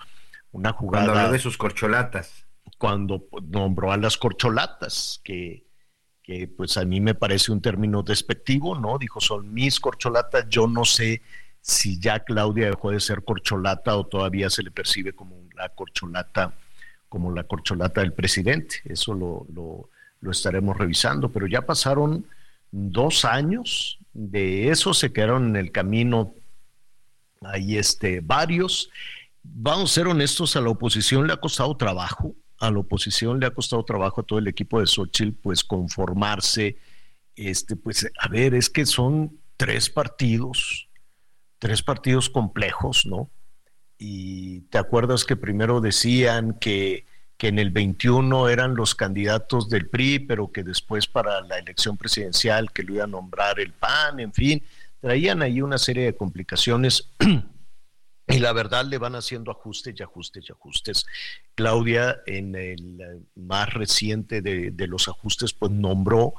Una jugada. Cuando habló de sus corcholatas. Cuando nombró a las corcholatas, que que pues a mí me parece un término despectivo, ¿no? Dijo, son mis corcholatas, yo no sé si ya Claudia dejó de ser corcholata o todavía se le percibe como la corcholata, como la corcholata del presidente. Eso lo, lo, lo estaremos revisando, pero ya pasaron dos años de eso, se quedaron en el camino ahí este, varios. Vamos a ser honestos, a la oposición le ha costado trabajo, a la oposición le ha costado trabajo a todo el equipo de Xochitl, pues conformarse, este, pues a ver, es que son tres partidos, tres partidos complejos, ¿no? Y te acuerdas que primero decían que, que en el 21 eran los candidatos del PRI, pero que después para la elección presidencial que lo iba a nombrar el PAN, en fin, traían ahí una serie de complicaciones y la verdad le van haciendo ajustes y ajustes y ajustes. Claudia, en el eh, más reciente de, los ajustes, pues nombró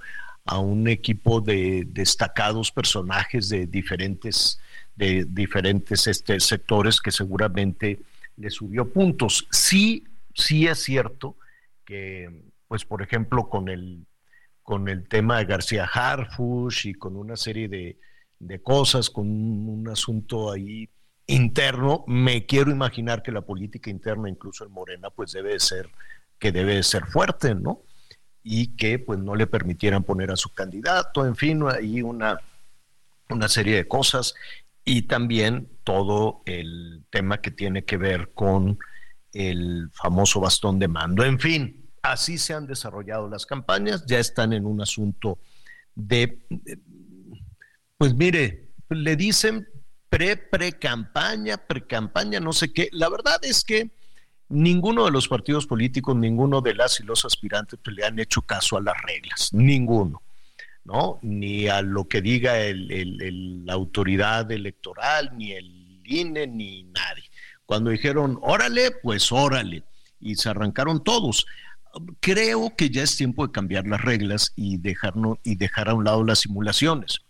a un equipo de destacados personajes de diferentes, de diferentes este, sectores que seguramente le subió puntos. Sí, sí es cierto que, pues, por ejemplo, con el, con el tema de García Harfush y con una serie de, de cosas, con un, asunto ahí interno, me quiero imaginar que la política interna, incluso en Morena, pues debe ser, que debe ser fuerte, ¿no? Y que pues no le permitieran poner a su candidato, en fin, ahí una, una serie de cosas y también todo el tema que tiene que ver con el famoso bastón de mando. En fin, así se han desarrollado las campañas, ya están en un asunto de, pues mire, le dicen pre, pre campaña, pre campaña, no sé qué. La verdad es que ninguno de los partidos políticos, ninguno de las y los aspirantes pues, le han hecho caso a las reglas, ninguno. ¿no? Ni a lo que diga la autoridad electoral, ni el INE, ni nadie. Cuando dijeron, órale, pues órale, y se arrancaron todos. Creo que ya es tiempo de cambiar las reglas y, dejarnos, y dejar a un lado las simulaciones.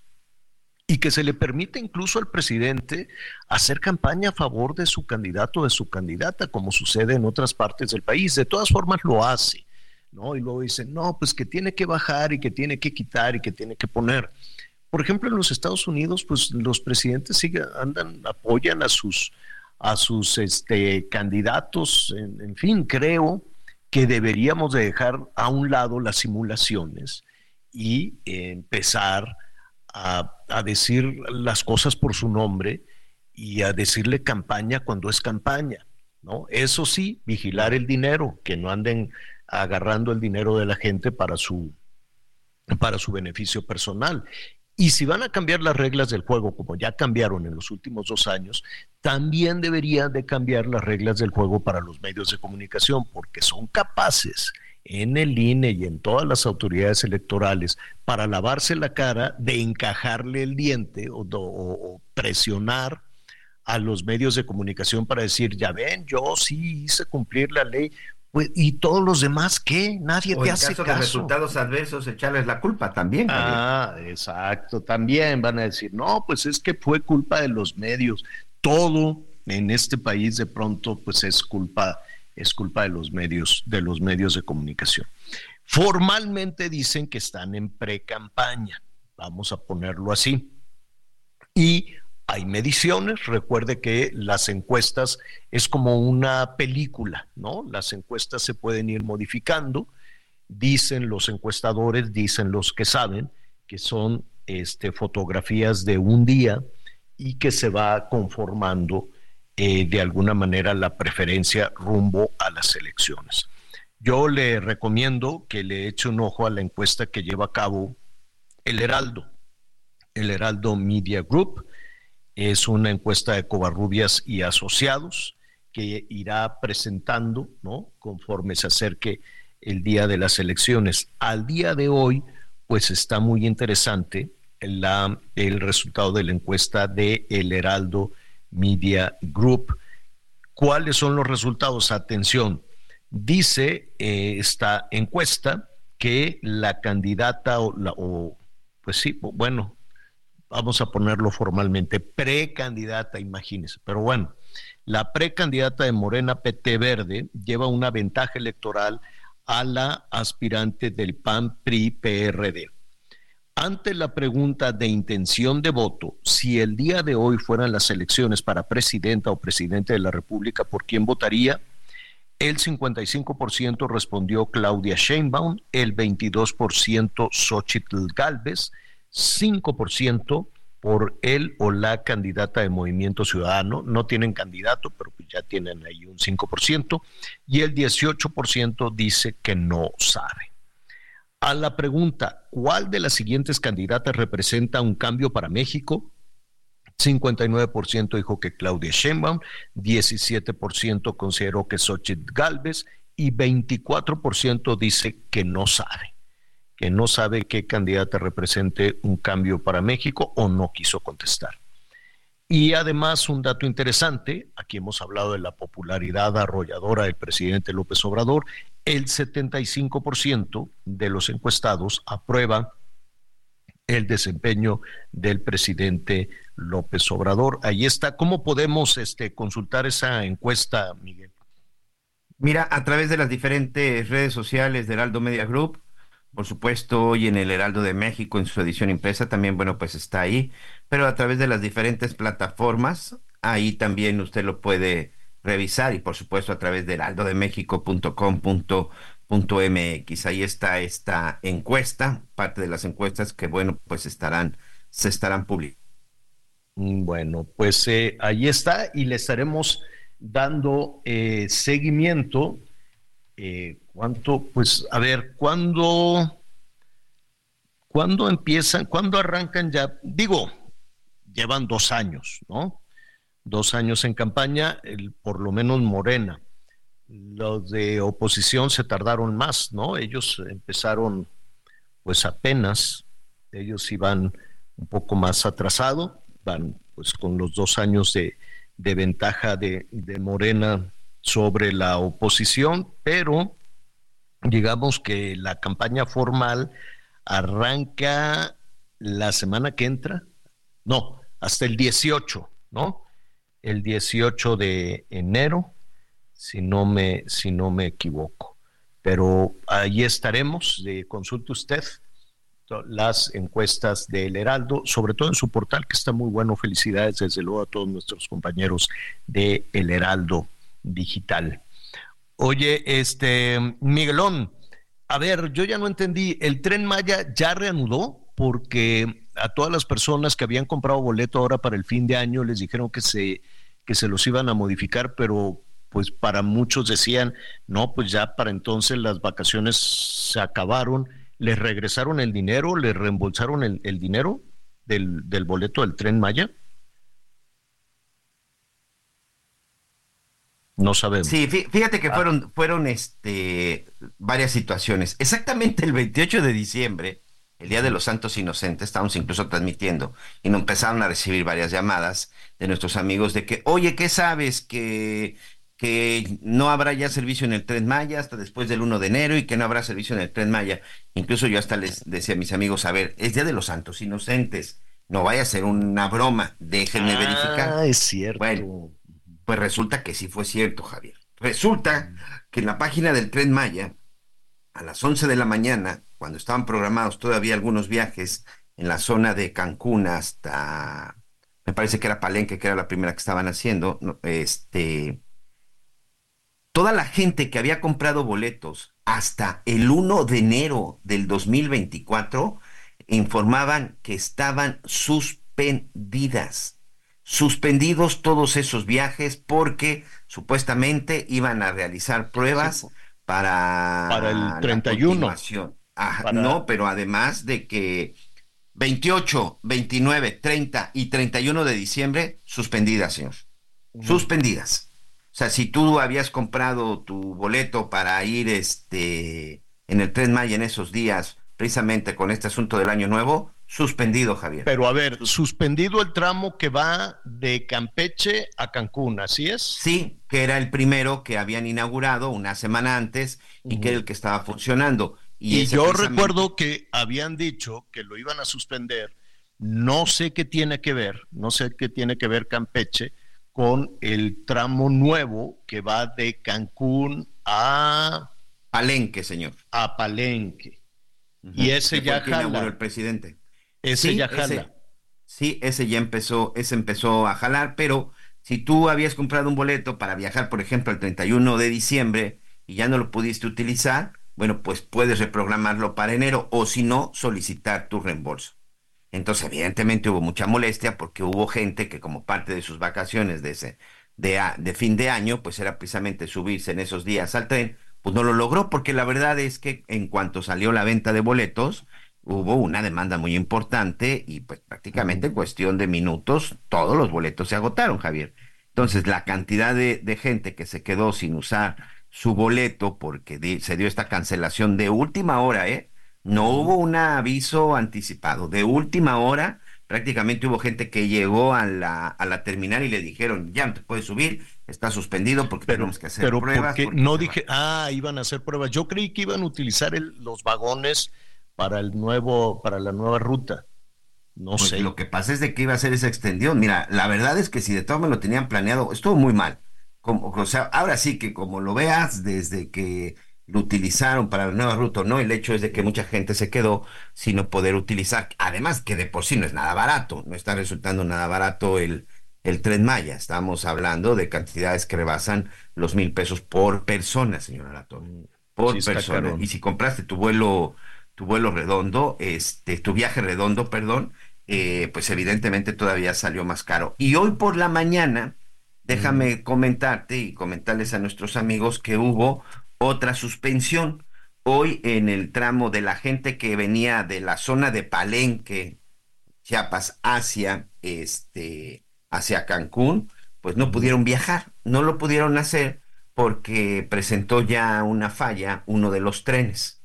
Y que se le permite incluso al presidente hacer campaña a favor de su candidato o de su candidata, como sucede en otras partes del país. De todas formas lo hace ¿no? Y luego dicen, no, pues que tiene que bajar y que tiene que quitar y que tiene que poner. Por ejemplo, en los Estados Unidos, pues los presidentes siguen, andan, apoyan a sus, a sus este, candidatos, en, fin, creo que deberíamos de dejar a un lado las simulaciones y empezar a, a decir las cosas por su nombre y a decirle campaña cuando es campaña. ¿no? Eso sí, vigilar el dinero, que no anden agarrando el dinero de la gente para su, para su beneficio personal. Y si van a cambiar las reglas del juego, como ya cambiaron en los últimos dos años, también deberían de cambiar las reglas del juego para los medios de comunicación, porque son capaces en el INE y en todas las autoridades electorales para lavarse la cara de encajarle el diente o, o presionar a los medios de comunicación para decir, ya ven, yo sí hice cumplir la ley, pues, ¿Y todos los demás qué? Nadie te hace caso. de resultados adversos, echarles la culpa también. Ah, exacto. También van a decir, no, pues es que fue culpa de los medios. Todo en este país de pronto, pues es culpa, es culpa de los medios, de los medios de comunicación. Formalmente dicen que están en pre-campaña, vamos a ponerlo así. Y hay mediciones, recuerde que las encuestas es como una película, ¿no? Las encuestas se pueden ir modificando, dicen los encuestadores, dicen los que saben, que son este, fotografías de un día y que se va conformando eh, de alguna manera la preferencia rumbo a las elecciones. Yo le recomiendo que le eche un ojo a la encuesta que lleva a cabo el Heraldo, el Heraldo Media Group es una encuesta de Covarrubias y asociados que irá presentando, ¿no? Conforme se acerque el día de las elecciones. Al día de hoy, pues está muy interesante el resultado de la encuesta de El Heraldo Media Group. ¿Cuáles son los resultados? Atención, dice eh, esta encuesta que la candidata o, o pues sí, bueno, vamos a ponerlo formalmente, precandidata, imagínese. Pero bueno, la precandidata de Morena PT Verde lleva una ventaja electoral a la aspirante del PAN PRI PRD. Ante la pregunta de intención de voto, si el día de hoy fueran las elecciones para presidenta o presidente de la República, ¿por quién votaría? El 55% respondió Claudia Sheinbaum, el 22% Xochitl Galvez, 5% por él o la candidata de Movimiento Ciudadano. No tienen candidato, pero pues ya tienen ahí un 5%. Y el 18% dice que no sabe. A la pregunta, ¿cuál de las siguientes candidatas representa un cambio para México? 59% dijo que Claudia Sheinbaum, 17% consideró que Xochitl Galvez y 24% dice que no sabe que no sabe qué candidata represente un cambio para México o no quiso contestar. Y además un dato interesante, aquí hemos hablado de la popularidad arrolladora del presidente López Obrador, el 75% de los encuestados aprueba el desempeño del presidente López Obrador. Ahí está. ¿Cómo podemos este, consultar esa encuesta, Miguel? Mira, a través de las diferentes redes sociales de Heraldo Media Group, por supuesto, hoy en el Heraldo de México, en su edición impresa, también, bueno, pues está ahí, pero a través de las diferentes plataformas, ahí también usted lo puede revisar y, por supuesto, a través de heraldodemexico.com.mx. Ahí está esta encuesta, parte de las encuestas que, bueno, pues estarán, se estarán publicando. Mm, bueno, pues eh, ahí está y le estaremos dando eh, seguimiento. Eh, ¿Cuánto? Pues a ver, ¿cuándo, ¿cuándo empiezan? ¿Cuándo arrancan ya? Digo, llevan dos años, ¿no? Dos años en campaña, por lo menos Morena. Los de oposición se tardaron más, ¿no? Ellos empezaron pues apenas, ellos iban un poco más atrasado, van pues con los dos años de, de ventaja de, Morena sobre la oposición, pero digamos que la campaña formal arranca la semana que entra, no, hasta el 18, ¿no? El 18 de enero, si no me, si no me equivoco. Pero ahí estaremos, de consulte usted las encuestas del Heraldo, sobre todo en su portal, que está muy bueno. Felicidades, desde luego, a todos nuestros compañeros de El Heraldo Digital. Oye, este, Miguelón, a ver, yo ya no entendí, ¿el tren Maya ya reanudó? Porque a todas las personas que habían comprado boleto ahora para el fin de año les dijeron que se, que se los iban a modificar, pero pues para muchos decían, no, pues ya para entonces las vacaciones se acabaron ¿Les regresaron el dinero? ¿Les reembolsaron el, el dinero del, del, boleto del tren Maya? No sabemos. Sí, fíjate que fueron, fueron este, varias situaciones. Exactamente el 28 de diciembre, el Día de los Santos Inocentes, estábamos incluso transmitiendo y nos empezaron a recibir varias llamadas de nuestros amigos de que, oye, ¿qué sabes? Que que no habrá ya servicio en el Tren Maya hasta después del 1 de enero y que no habrá servicio en el Tren Maya. Incluso yo hasta les decía a mis amigos, a ver, es Día de los Santos Inocentes, no vaya a ser una broma, déjenme ah, verificar. es cierto. Bueno, pues resulta que sí fue cierto, Javier. Resulta que en la página del Tren Maya, a las 11 de la mañana, cuando estaban programados todavía algunos viajes en la zona de Cancún hasta, me parece que era Palenque, que era la primera que estaban haciendo, este toda la gente que había comprado boletos hasta el 1 de enero del 2024 informaban que estaban suspendidas. Suspendidos todos esos viajes porque supuestamente iban a realizar pruebas para, para el 31. Ajá, No, pero además de que 28, 29, 30 y 31 de diciembre suspendidas, señor. Suspendidas. O sea, si tú habías comprado tu boleto para ir este en el Tren Maya en esos días, precisamente con este asunto del año nuevo, suspendido, Javier. Pero a ver, suspendido el tramo que va de Campeche a Cancún, ¿así es? Sí, que era el primero que habían inaugurado una semana antes y que era el que estaba funcionando. Y, y yo recuerdo que habían dicho que lo iban a suspender. No sé qué tiene que ver, no sé qué tiene que ver Campeche, con el tramo nuevo que va de Cancún a Palenque, señor. A Palenque. Y ese ya jala. el presidente. Ese ya jala. sí, ese ya empezó, ese empezó a jalar, pero si tú habías comprado un boleto para viajar, por ejemplo, el 31 de diciembre y ya no lo pudiste utilizar, bueno, pues puedes reprogramarlo para enero o si no, solicitar tu reembolso. Entonces, evidentemente hubo mucha molestia porque hubo gente que como parte de sus vacaciones de, ese, de, de fin de año, pues era precisamente subirse en esos días al tren, pues no lo logró porque la verdad es que en cuanto salió la venta de boletos, hubo una demanda muy importante y pues prácticamente en cuestión de minutos todos los boletos se agotaron, Javier. Entonces, la cantidad de, de gente que se quedó sin usar su boleto porque se dio esta cancelación de última hora, ¿eh? No hubo un aviso anticipado. De última hora, prácticamente hubo gente que llegó a la, a la terminal y le dijeron, ya no te puedes subir, está suspendido porque tenemos que hacer pero pruebas. Porque no dije, ah, iban a hacer pruebas. Yo creí que iban a utilizar los vagones para el nuevo, para la nueva ruta. No Pues sé. Lo que pasa es de que iba a ser esa extensión. Mira, la verdad es que si de todo me lo tenían planeado, estuvo muy mal. Como, o sea, ahora sí que como lo veas, desde que lo utilizaron para la nueva ruta, no, el hecho es de que mucha gente se quedó sin no poder utilizar. Además, que de por sí no es nada barato, no está resultando nada barato el, el tren Maya. Estamos hablando de cantidades que rebasan los mil pesos por persona, señora Latón. Por Sí, está persona. Y si compraste tu vuelo, tu vuelo redondo, este, tu viaje redondo, perdón, eh, pues evidentemente todavía salió más caro. Y hoy por la mañana, déjame comentarte y comentarles a nuestros amigos que hubo otra suspensión. Hoy en el tramo de la gente que venía de la zona de Palenque, Chiapas, hacia, este, hacia Cancún, pues no pudieron viajar, no lo pudieron hacer porque presentó ya una falla uno de los trenes.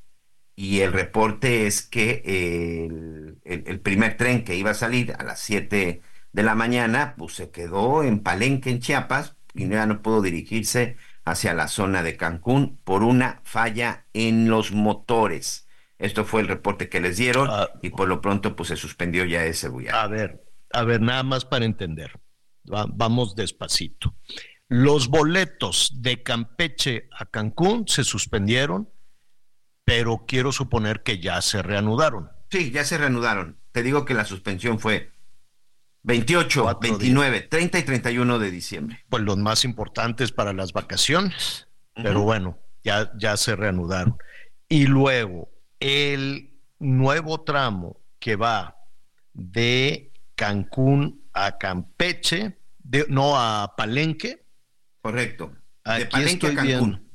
Y el reporte es que el, el- el primer tren que iba a salir a las 7 de la mañana, pues se quedó en Palenque, en Chiapas, y ya no pudo dirigirse hacia la zona de Cancún por una falla en los motores. Esto fue el reporte que les dieron y por lo pronto pues se suspendió ya ese viaje. A ver, a ver, nada más para entender. Va- vamos despacito. Los boletos de Campeche a Cancún se suspendieron, pero quiero suponer que ya se reanudaron. Sí, ya se reanudaron. Te digo que la suspensión fue 28, Cuatro 29, 30 y 31 de diciembre. Pues los más importantes para las vacaciones, pero bueno, ya, ya se reanudaron. Y luego, el nuevo tramo que va de Cancún a Campeche, de, no a Palenque. Correcto. Aquí Palenque a Cancún. viendo.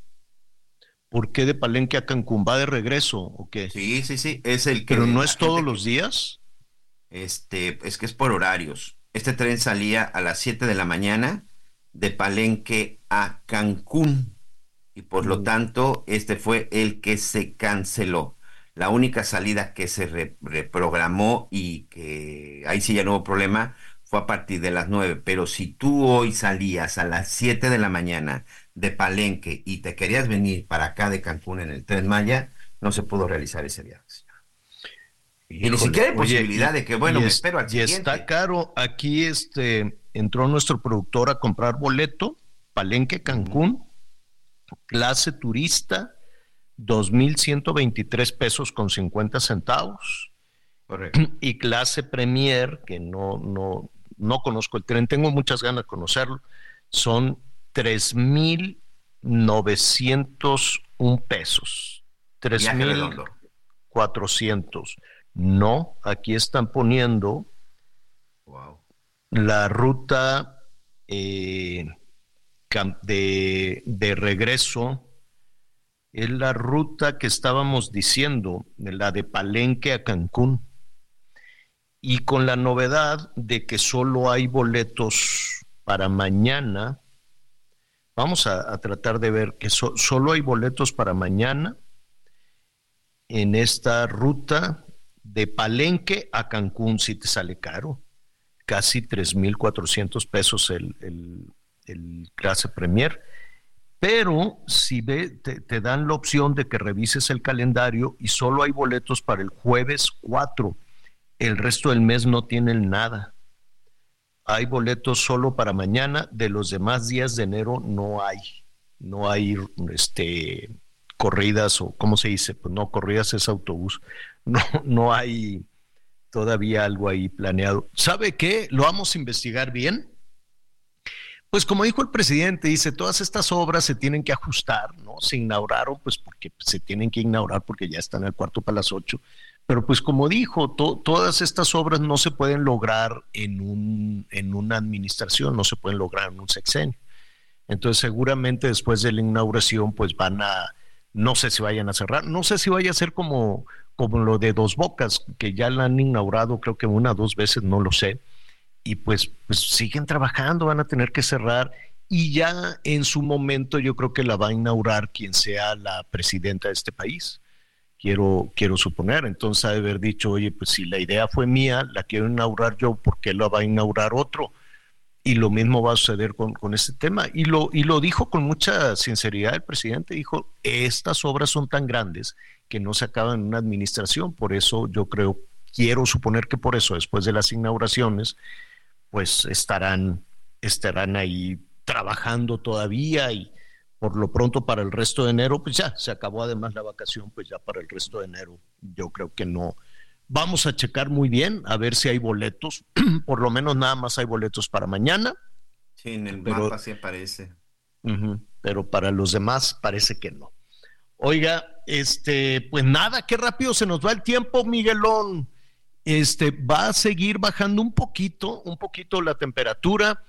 ¿Por qué de Palenque a Cancún? ¿Va de regreso o qué? Sí, sí, sí, es el que... Pero no es todos gente los días. Este, es que es por horarios. Este tren salía a las 7 de la mañana de Palenque a Cancún y por Mm. lo tanto este fue el que se canceló. La única salida que se re- reprogramó y que ahí sí ya no hubo problema fue a partir de las 9. Pero si tú hoy salías a las 7 de la mañana de Palenque y te querías venir para acá de Cancún en el tren Maya, no se pudo realizar ese viaje. Y ni siquiera hay oye, posibilidad y- de que, bueno, me es- espero al Y siguiente. está caro. Aquí este entró nuestro productor a comprar boleto, Palenque, Cancún, clase turista, 2.123 pesos con 50 centavos. Correcto. Y clase Premier, que no, no, no conozco el tren, tengo muchas ganas de conocerlo, son 3.901 pesos. Viaje redondo. 3.400. No, aquí están poniendo la ruta eh, de, de regreso. Es la ruta que estábamos diciendo, la de Palenque a Cancún. Y con la novedad de que solo hay boletos para mañana, vamos a, tratar de ver que so- solo hay boletos para mañana en esta ruta de Palenque a Cancún, si te sale caro, casi 3.400 pesos el, el, el clase Premier. Pero si ve, te, te dan la opción de que revises el calendario y solo hay boletos para el jueves 4. El resto del mes no tienen nada. Hay boletos solo para mañana, de los demás días de enero no hay. No hay este corridas o cómo se dice, pues no, corridas es autobús. No, no hay todavía algo ahí planeado. ¿Sabe qué? Lo vamos a investigar bien. Pues como dijo el presidente, dice, todas estas obras se tienen que ajustar, ¿no? Se inauguraron, pues porque se tienen que inaugurar porque ya están al cuarto para las ocho. Pero pues como dijo, to- todas estas obras no se pueden lograr en, un, en una administración, no se pueden lograr en un sexenio. Entonces seguramente después de la inauguración pues van a, no sé si vayan a cerrar, no sé si vaya a ser como, como lo de Dos Bocas, que ya la han inaugurado creo que una o dos veces, no lo sé y pues, pues siguen trabajando, van a tener que cerrar y ya en su momento yo creo que la va a inaugurar quien sea la presidenta de este país. Quiero, quiero suponer, entonces haber dicho, oye, pues si la idea fue mía, la quiero inaugurar yo, ¿por qué la va a inaugurar otro? Y lo mismo va a suceder con, con este tema. Y lo, y lo dijo con mucha sinceridad el presidente, dijo, estas obras son tan grandes que no se acaban en una administración, por eso yo creo quiero suponer que por eso, después de las inauguraciones, pues estarán, estarán ahí trabajando todavía y por lo pronto para el resto de enero, pues ya se acabó además la vacación, pues ya para el resto de enero yo creo que no. Vamos a checar muy bien a ver si hay boletos, por lo menos nada más hay boletos para mañana. Sí, en el mapa sí aparece. pero para los demás parece que no. Oiga, este, pues nada, qué rápido se nos va el tiempo, Miguelón. Este, va a seguir bajando un poquito, un poquito la temperatura.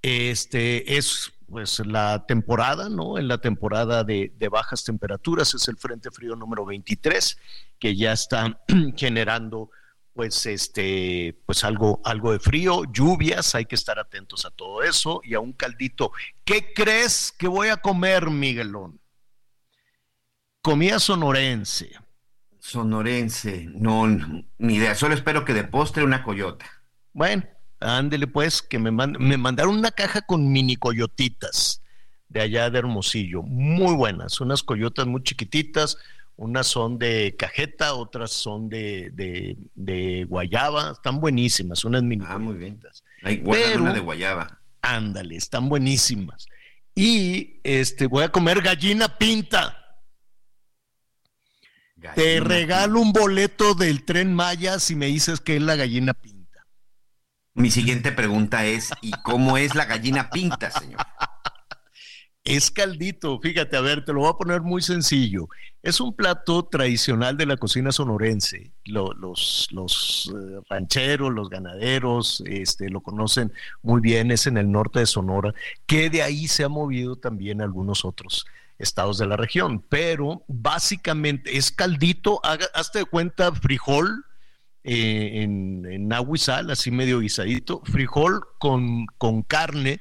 Este, es pues la temporada, ¿no? En la temporada de, bajas temperaturas es el Frente Frío número 23 que ya está generando pues este pues algo algo de frío, lluvias, hay que estar atentos a todo eso y a un caldito. ¿Qué crees que voy a comer, Miguelón? Comida sonorense. Sonorense, no, ni idea, solo espero que de postre una coyota. Bueno, ándele pues, que me, me mandaron una caja con mini coyotitas de allá de Hermosillo, muy buenas, unas coyotas muy chiquititas, unas son de cajeta, otras son de, de, guayaba, están buenísimas, unas mini Ah, muy bien. Hay una de guayaba. Ándale, están buenísimas. Y este voy a comer gallina pinta. Te regalo un boleto del tren Maya si me dices que es la gallina pinta. Mi siguiente pregunta es, ¿y cómo es la gallina pinta, señor? Es caldito, fíjate, a ver, te lo voy a poner muy sencillo. Es un plato tradicional de la cocina sonorense. los los eh, rancheros, los ganaderos, este, lo conocen muy bien, es en el norte de Sonora, que de ahí se ha movido también algunos otros estados de la región, pero básicamente es caldito, hazte de cuenta frijol eh, en, en agua y sal, así medio guisadito, frijol con, con carne,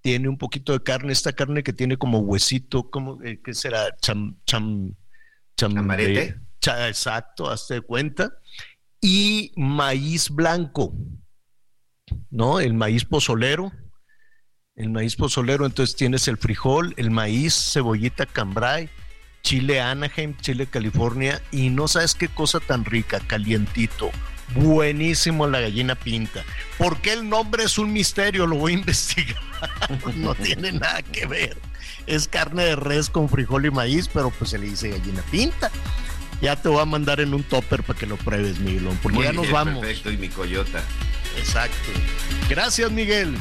tiene un poquito de carne, esta carne que tiene como huesito, como, eh, ¿qué será? Cham, cham, Chamarete. exacto, hazte de cuenta, y maíz blanco, ¿no? El maíz pozolero, el maíz pozolero, entonces tienes el frijol, el maíz, cebollita cambray, chile Anaheim, chile California y no sabes qué cosa tan rica, calientito. Buenísimo la gallina pinta. ¿Por qué el nombre es un misterio? Lo voy a investigar. no tiene nada que ver. Es carne de res con frijol y maíz, pero pues se le dice gallina pinta. Ya te voy a mandar en un topper para que lo pruebes, Miguelón, porque ya nos vamos. Perfecto, y mi coyota. Exacto. Gracias, Miguel.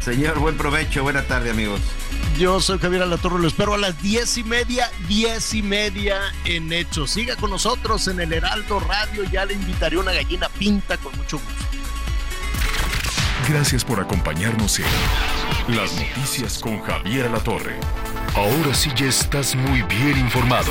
Señor, buen provecho, buena tarde, amigos. Yo soy Javier Alatorre, lo espero a las diez y media, diez y media en Hecho. Siga con nosotros en el Heraldo Radio, ya le invitaré una gallina pinta con mucho gusto. Gracias por acompañarnos en Las Noticias con Javier Alatorre. Ahora sí ya estás muy bien informado.